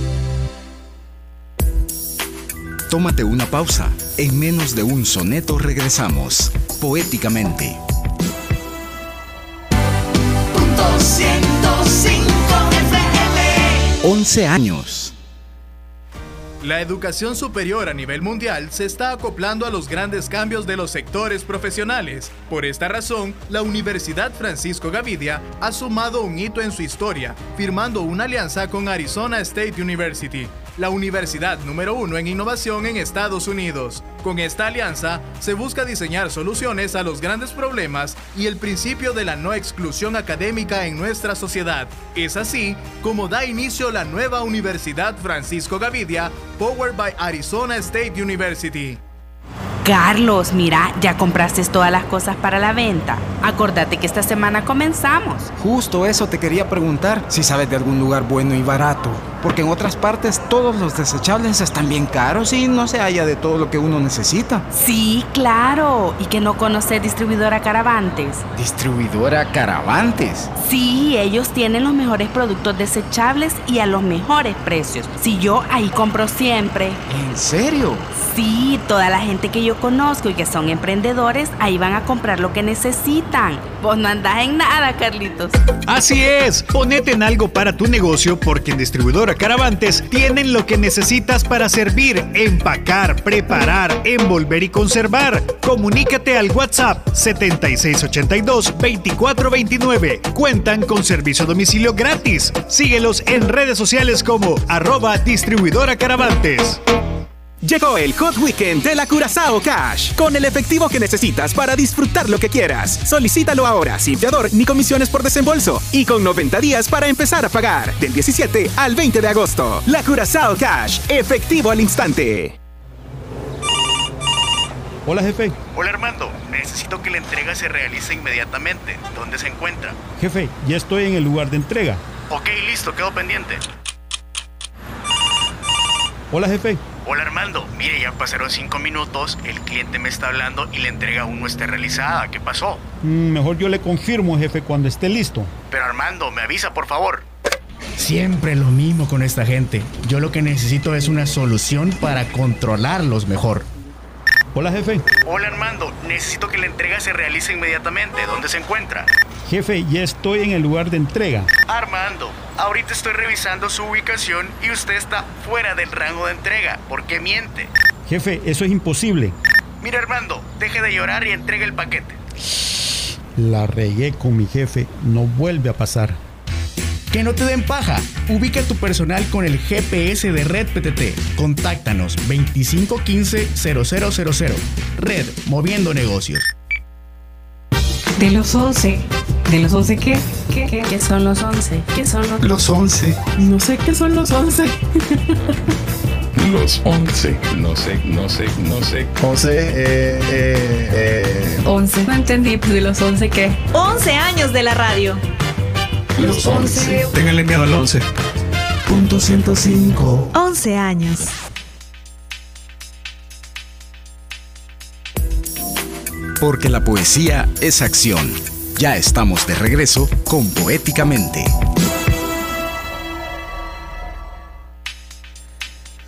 Tómate una pausa. En menos de un soneto regresamos, poéticamente. Punto 11 años. La educación superior a nivel mundial se está acoplando a los grandes cambios de los sectores profesionales. Por esta razón, la Universidad Francisco Gavidia ha sumado un hito en su historia, firmando una alianza con Arizona State University la universidad número uno en innovación en Estados Unidos. Con esta alianza se busca diseñar soluciones a los grandes problemas y el principio de la no exclusión académica en nuestra sociedad. Es así como da inicio la nueva Universidad Francisco Gavidia, powered by Arizona State University. Carlos, mira, ya compraste todas las cosas para la venta. Acordate que esta semana comenzamos. Justo eso te quería preguntar, si sabes de algún lugar bueno y barato. Porque en otras partes todos los desechables están bien caros y no se halla de todo lo que uno necesita. Sí, claro. ¿Y que no conoces distribuidora Caravantes? ¿Distribuidora Caravantes? Sí, ellos tienen los mejores productos desechables y a los mejores precios. Si yo ahí compro siempre. ¿En serio? Sí, toda la gente que yo conozco y que son emprendedores, ahí van a comprar lo que necesitan. Vos no andás en nada, Carlitos. Así es, ponete en algo para tu negocio porque en Distribuidora Caravantes tienen lo que necesitas para servir, empacar, preparar, envolver y conservar. Comunícate al WhatsApp 7682-2429. Cuentan con servicio a domicilio gratis. Síguelos en redes sociales como arroba distribuidora Caravantes. Llegó el Hot Weekend de la Curazao Cash, con el efectivo que necesitas para disfrutar lo que quieras. Solicítalo ahora, sin fiador ni comisiones por desembolso, y con 90 días para empezar a pagar, del 17 al 20 de agosto. La Curazao Cash, efectivo al instante. Hola jefe. Hola Armando, necesito que la entrega se realice inmediatamente. ¿Dónde se encuentra? Jefe, ya estoy en el lugar de entrega. Ok, listo, quedo pendiente. Hola jefe. Hola Armando, mire, ya pasaron cinco minutos, el cliente me está hablando y la entrega aún no está realizada. ¿Qué pasó? Mm, mejor yo le confirmo, jefe, cuando esté listo. Pero Armando, me avisa, por favor. Siempre lo mismo con esta gente. Yo lo que necesito es una solución para controlarlos mejor. Hola, jefe. Hola, Armando. Necesito que la entrega se realice inmediatamente. ¿Dónde se encuentra? Jefe, ya estoy en el lugar de entrega. Armando, ahorita estoy revisando su ubicación y usted está fuera del rango de entrega. ¿Por qué miente? Jefe, eso es imposible. Mira, Armando, deje de llorar y entregue el paquete. La regué con mi jefe. No vuelve a pasar. Que no te den paja. Ubica tu personal con el GPS de Red PTT. Contáctanos 2515-0000. Red, moviendo negocios. De los 11. ¿De los 11 qué? ¿Qué, qué? qué son los 11? ¿Qué son los Los 11. No sé qué son los 11. Los 11. No sé, no sé, no sé. 11, eh, eh, eh. 11. No entendí, pues de los 11 qué. 11 años de la radio. Los 11. Ténganle miedo al 11. Punto 105. 11 años. Porque la poesía es acción. Ya estamos de regreso con Poéticamente.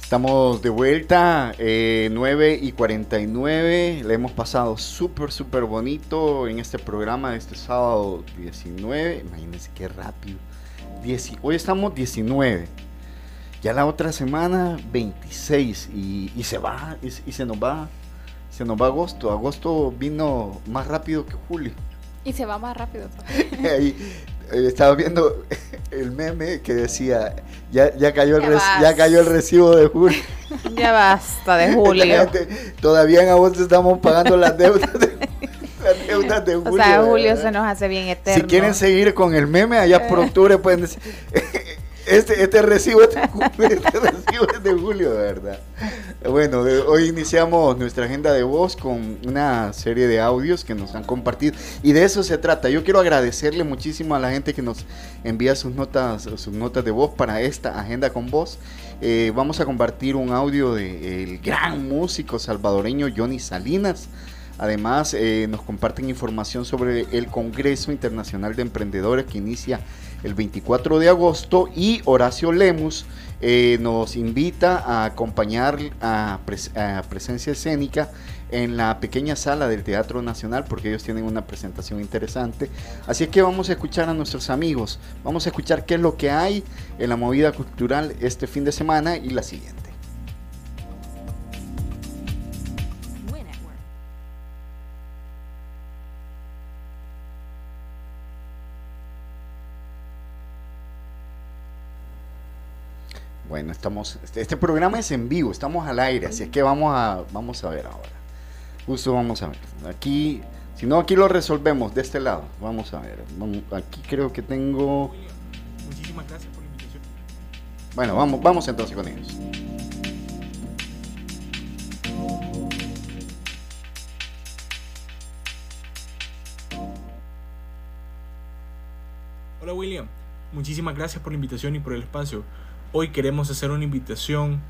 Estamos de vuelta, eh, 9 y 49. Le hemos pasado súper, súper bonito en este programa de este sábado 19. Imagínense qué rápido. Hoy estamos 19. Ya la otra semana 26. Y, y se va, y, y se nos va. Se nos va agosto. Agosto vino más rápido que julio. Y se va más rápido. Ahí, eh, estaba viendo el meme que decía ya, ya cayó el Ya cayó el recibo de julio. Ya basta de julio. Todavía en agosto estamos pagando las deudas de, las deudas de julio. O sea, julio ¿verdad? se nos hace bien eterno. Si quieren seguir con el meme, allá por Eh. octubre pueden decir, este, este recibo es de julio, este recibo es de julio, de verdad. Bueno, de- hoy iniciamos nuestra agenda de voz con una serie de audios que nos han compartido y de eso se trata. Yo quiero agradecerle muchísimo a la gente que nos envía sus notas, sus notas de voz para esta agenda con voz. Eh, vamos a compartir un audio del gran músico salvadoreño Johnny Salinas. Además, eh, nos comparten información sobre el Congreso Internacional de Emprendedores que inicia el 24 de agosto y Horacio Lemus eh, nos invita a acompañar a, a presencia escénica en la pequeña sala del Teatro Nacional porque ellos tienen una presentación interesante. Así que vamos a escuchar a nuestros amigos, vamos a escuchar qué es lo que hay en la movida cultural este fin de semana y la siguiente. Bueno, estamos, este, este programa es en vivo, estamos al aire, así es que vamos a, vamos a ver ahora. Justo vamos a ver. Aquí, si no, aquí lo resolvemos de este lado. Vamos a ver. Vamos- aquí creo que tengo. Muchísimas gracias por la invitación. Bueno, vamos, vamos entonces con ellos. Hola William, muchísimas gracias por la invitación y por el espacio. Hoy queremos hacer una invitación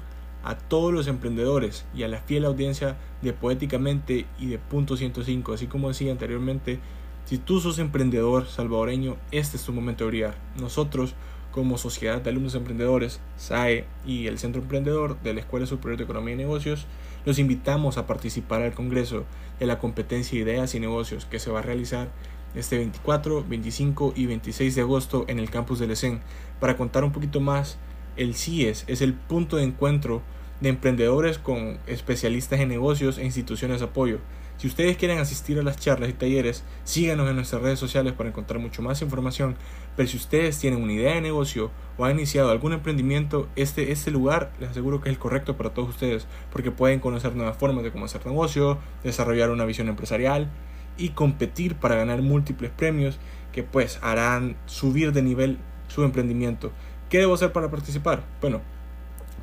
a todos los emprendedores y a la fiel audiencia de Poéticamente y de Punto 105. Así como decía anteriormente, si tú sos emprendedor salvadoreño, este es tu momento de brillar. Nosotros, como Sociedad de Alumnos Emprendedores, SAE y el Centro Emprendedor de la Escuela Superior de Economía y Negocios, los invitamos a participar al Congreso de la competencia Ideas y Negocios que se va a realizar este 24, 25 y 26 de agosto en el campus del ESEN para contar un poquito más El CIES es el punto de encuentro de emprendedores con especialistas en negocios e instituciones de apoyo. Si ustedes quieren asistir a las charlas y talleres, síganos en nuestras redes sociales para encontrar mucho más información. Pero si ustedes tienen una idea de negocio o han iniciado algún emprendimiento, este, este lugar les aseguro que es el correcto para todos ustedes, porque pueden conocer nuevas formas de cómo hacer negocio, desarrollar una visión empresarial y competir para ganar múltiples premios que pues harán subir de nivel su emprendimiento. ¿Qué debo hacer para participar? Bueno,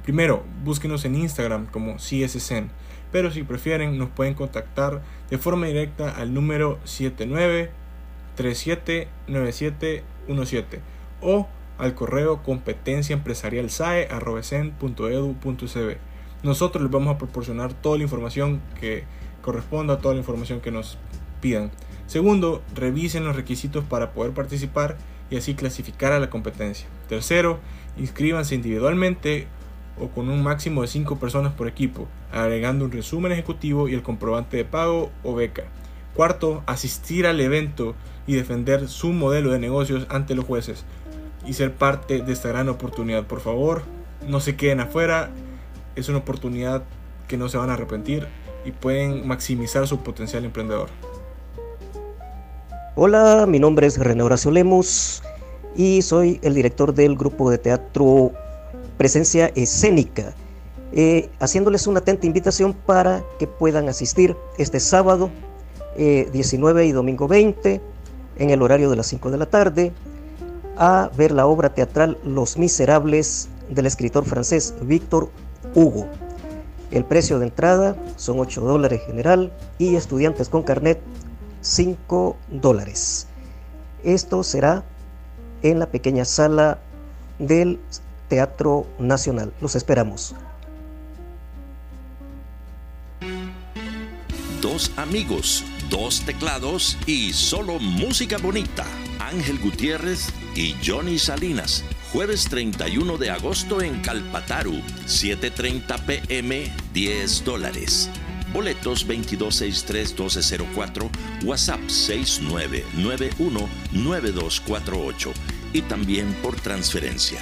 primero búsquenos en Instagram como CSSN pero si prefieren nos pueden contactar de forma directa al número 79379717 o al correo competencia empresarial Nosotros les vamos a proporcionar toda la información que corresponda, toda la información que nos pidan. Segundo, revisen los requisitos para poder participar y así clasificar a la competencia. Tercero, inscríbanse individualmente o con un máximo de 5 personas por equipo, agregando un resumen ejecutivo y el comprobante de pago o beca. Cuarto, asistir al evento y defender su modelo de negocios ante los jueces y ser parte de esta gran oportunidad. Por favor, no se queden afuera, es una oportunidad que no se van a arrepentir y pueden maximizar su potencial emprendedor. Hola, mi nombre es René Horacio Lemos y soy el director del grupo de teatro presencia escénica, eh, haciéndoles una atenta invitación para que puedan asistir este sábado 19 eh, y domingo 20 en el horario de las 5 de la tarde a ver la obra teatral Los Miserables del escritor francés Víctor Hugo. El precio de entrada son 8 dólares general y estudiantes con carnet 5 dólares. Esto será en la pequeña sala del Teatro Nacional. Los esperamos. Dos amigos, dos teclados y solo música bonita. Ángel Gutiérrez y Johnny Salinas. Jueves 31 de agosto en Calpataru, 7.30 pm, 10 dólares. Boletos 2263-1204, WhatsApp 6991-9248 y también por transferencia.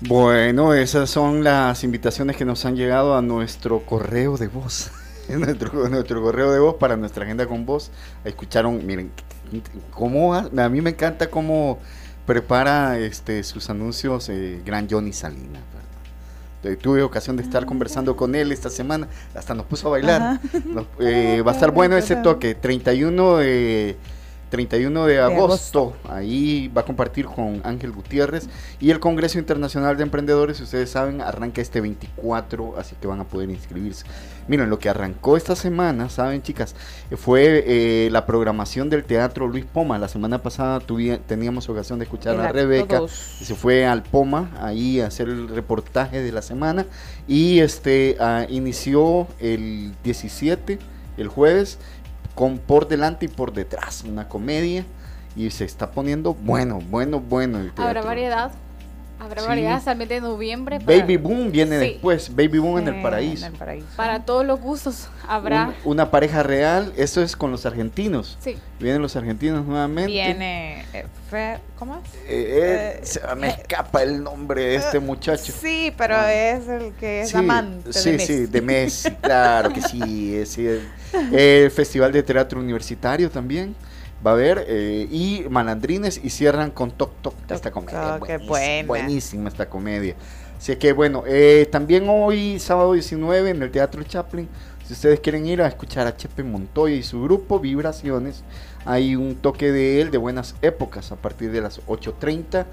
Bueno, esas son las invitaciones que nos han llegado a nuestro correo de voz. nuestro, nuestro correo de voz para nuestra agenda con voz. Escucharon, miren, cómo a, mí me encanta cómo prepara este sus anuncios eh, Gran Johnny Salinas. Tuve ocasión de estar conversando con él esta semana, hasta nos puso a bailar. Eh, va a estar bueno ese toque, 31 de 31 de agosto. Ahí va a compartir con Ángel Gutiérrez. Y el Congreso Internacional de Emprendedores, ustedes saben, arranca este 24, así que van a poder inscribirse. Miren, lo que arrancó esta semana, ¿saben, chicas? Fue eh, la programación del Teatro Luis Poma. La semana pasada teníamos ocasión de escuchar a Rebeca. Se fue al Poma ahí a hacer el reportaje de la semana. Y este ah, inició el 17, el jueves, con por delante y por detrás, una comedia y se está poniendo bueno, bueno, bueno. Habrá variedad. Habrá variedad hasta el mes de noviembre. Baby Boom viene después. Baby Boom en, el paraíso. Para todos los gustos habrá. una pareja real. Eso es con los argentinos. Sí. Vienen los argentinos nuevamente. Viene. Eh, ¿Cómo es? Eh, eh, me escapa el nombre de este muchacho. Sí, pero ah. es el que es amante. Sí, de Messi. sí, de Messi. claro que sí. sí el Festival de Teatro Universitario también va a haber eh, y Malandrines y cierran con Toc Toc esta comedia. buenísima, esta comedia. Así que bueno, eh, también hoy, sábado 19, en el Teatro Chaplin, si ustedes quieren ir a escuchar a Chepe Montoya y su grupo Vibraciones, hay un toque de él de buenas épocas a partir de las 8.30.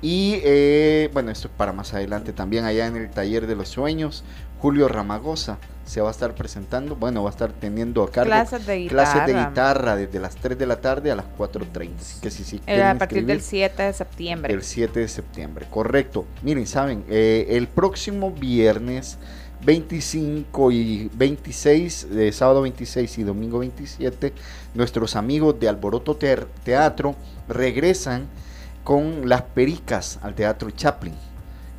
Y eh, bueno, esto es para más adelante también allá en el Taller de los Sueños, Julio Ramagosa se va a estar presentando, bueno, va a estar teniendo a cargo clases de guitarra, clases de guitarra desde las 3 de la tarde a las 4.30. Que si, si a partir del 7 de septiembre. El 7 de septiembre, correcto. Miren, saben, eh, el próximo viernes 25 y 26, de sábado 26 y domingo 27, nuestros amigos de Alboroto Teatro regresan con las pericas al Teatro Chaplin.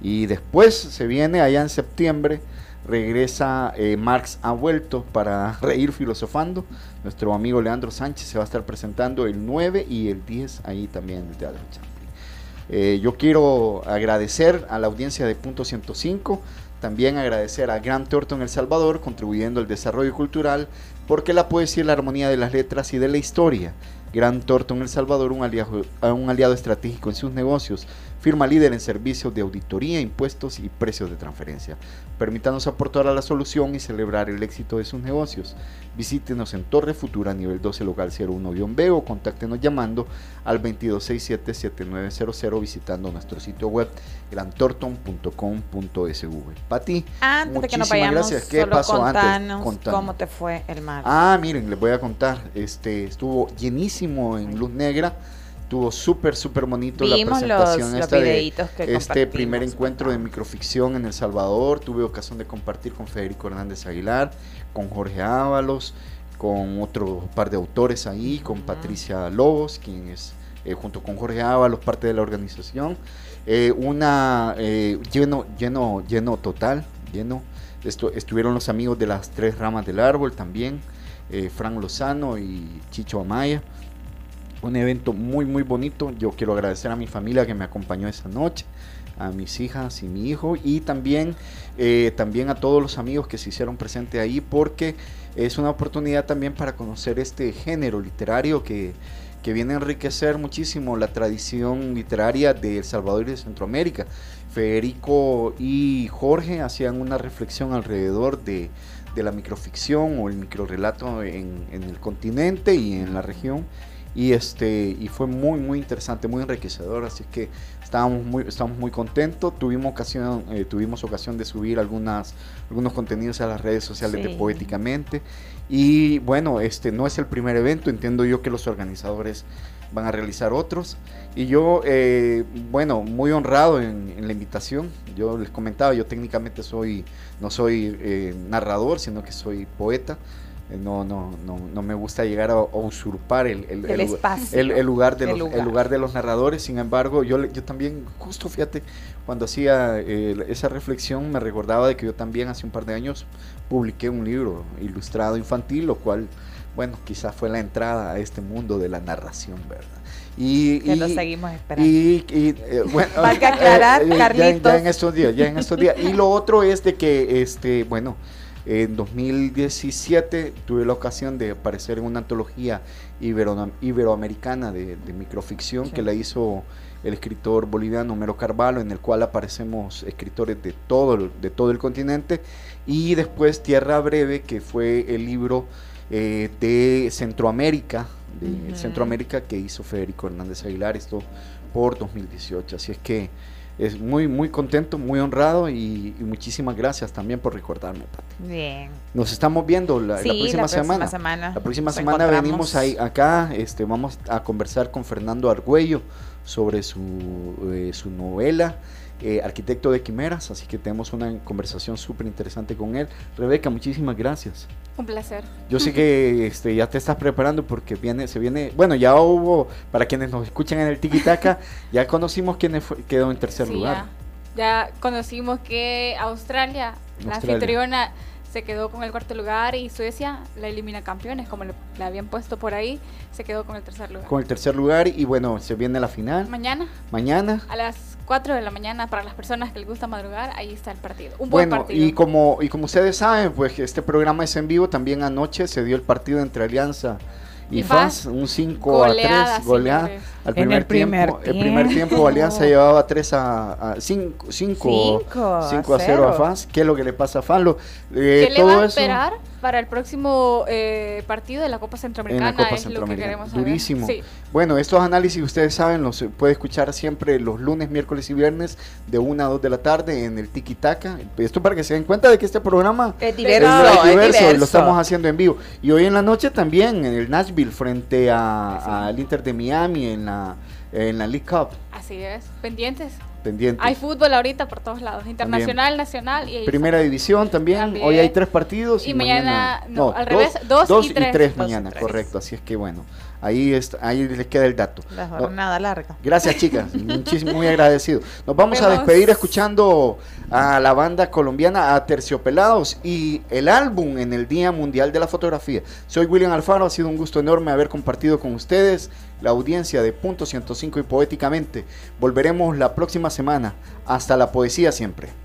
Y después se viene allá en septiembre regresa eh, Marx ha vuelto para reír filosofando. Nuestro amigo Leandro Sánchez se va a estar presentando el 9 y el 10 ahí también en el Teatro Champlain. Eh, yo quiero agradecer a la audiencia de Punto 105, también agradecer a Gran Torto en El Salvador, contribuyendo al desarrollo cultural, porque la poesía es la armonía de las letras y de la historia. Gran Torto en El Salvador, un aliado, un aliado estratégico en sus negocios, firma líder en servicios de auditoría, impuestos y precios de transferencia. Permítanos aportar a la solución y celebrar el éxito de sus negocios. Visítenos en Torre Futura, nivel 12, local 01-B o contáctenos llamando al 2267-7900 visitando nuestro sitio web grantorton.com.sv. Pati, antes de que nos vayamos, gracias. ¿Qué pasó antes? ¿Cómo te fue el mar? Ah, miren, les voy a contar. Este estuvo llenísimo en luz negra Estuvo súper, súper bonito la presentación esta de este primer encuentro de microficción en El Salvador. Tuve ocasión de compartir con Federico Hernández Aguilar, con Jorge Ábalos, con otro par de autores ahí, con Patricia Lobos, quien es eh, junto con Jorge Ábalos parte de la organización. Eh, una eh, lleno, lleno, lleno total, lleno. Esto, estuvieron los amigos de las tres ramas del árbol también, Fran Lozano y Chicho Amaya un evento muy muy bonito. Yo quiero agradecer a mi familia que me acompañó esa noche, a mis hijas y mi hijo y también, eh, también a todos los amigos que se hicieron presentes ahí porque es una oportunidad también para conocer este género literario que, que viene a enriquecer muchísimo la tradición literaria de El Salvador y de Centroamérica. Federico y Jorge hacían una reflexión alrededor de, de la microficción o el microrelato en, en el continente y en la región y este y fue muy muy interesante muy enriquecedor así que estábamos muy estamos muy contentos. Tuvimos ocasión eh, tuvimos ocasión de subir algunas algunos contenidos a las redes sociales de poéticamente. Y bueno este no es el primer evento entiendo yo que los organizadores van a realizar otros. Y yo eh, bueno muy honrado en, la invitación. Yo les comentaba yo técnicamente soy no soy eh, narrador sino que soy poeta no, no, no, no me gusta llegar a, usurpar el, el, el, el, lugar de los, lugar. de los narradores. Sin embargo, yo, yo también, justo fíjate, cuando hacía eh, esa reflexión, me recordaba de que yo también hace un par de años publiqué un libro ilustrado infantil, lo cual, bueno, quizás fue la entrada a este mundo de la narración, ¿verdad? Y, que lo seguimos esperando. Y, eh, bueno, aclarar, Carlitos. Ya, ya, en estos días, ya en estos días. y lo otro es de que, este, bueno, en 2017 tuve la ocasión de aparecer en una antología iberoamericana de, microficción que la hizo el escritor boliviano Mero Carvalho, en el cual aparecemos escritores de todo, de todo el continente, y después Tierra Breve, que fue el libro eh, de Centroamérica, de Centroamérica que hizo Federico Hernández Aguilar, esto por 2018. Así es que es muy, muy contento, muy honrado y, muchísimas gracias también por recordarme, Bien. Nos estamos viendo la, próxima, semana. La próxima semana venimos ahí, acá, este, vamos a conversar con Fernando Argüello sobre su, eh, su novela eh, arquitecto de quimeras, así que tenemos una conversación súper interesante con él. Rebeca, muchísimas gracias. Un placer. Yo sé que este, ya te estás preparando porque viene, se viene, bueno, ya hubo, para quienes nos escuchan en el Tikitaka, ya conocimos quién quedó en tercer lugar. Ya. conocimos que Australia, la anfitriona, se quedó con el cuarto lugar y Suecia la elimina campeones, como le, habían puesto por ahí, se quedó con el tercer lugar. Con el tercer lugar y bueno, se viene la final. Mañana. Mañana. A las 4 de la mañana para las personas que les gusta madrugar, ahí está el partido. Un buen bueno, partido. Y como, y como ustedes saben, pues este programa es en vivo. También anoche se dio el partido entre Alianza y, FAS, un 5 a 3 goleada. Al primer, el primer tiempo, El primer tiempo Alianza llevaba 3 a 5 a 0 a FAS. ¿Qué es lo que le pasa a FAS? eh, ¿Qué le va a esperar para el próximo eh, partido de la Copa Centroamericana? En la Copa es Centroamericana. Lo que Durísimo. Bueno, estos análisis ustedes saben, los puede escuchar siempre los lunes, miércoles y viernes de 1 a 2 de la tarde en el Tiki Taka. Esto para que se den cuenta de que este programa es diverso, es diverso, lo estamos haciendo en vivo. Y hoy en la noche también en el Nashville frente al Inter de Miami en la en la League Cup. Así es, pendientes. pendiente. Hay fútbol ahorita por todos lados, internacional, nacional y Primera división también. Hoy hay tres partidos. Y, mañana, no, al revés, dos, y, tres, y tres mañana, correcto. Así es que bueno, ahí, está, ahí les queda el dato. La jornada larga. Gracias chicas, muchísimo, muy agradecido. Nos vamos a despedir escuchando a la banda colombiana A Terciopelados y el álbum en el Día Mundial de la Fotografía. Soy William Alfaro, ha sido un gusto enorme haber compartido con ustedes la audiencia de Punto 105 y Poéticamente. Volveremos la próxima semana. Hasta la poesía siempre.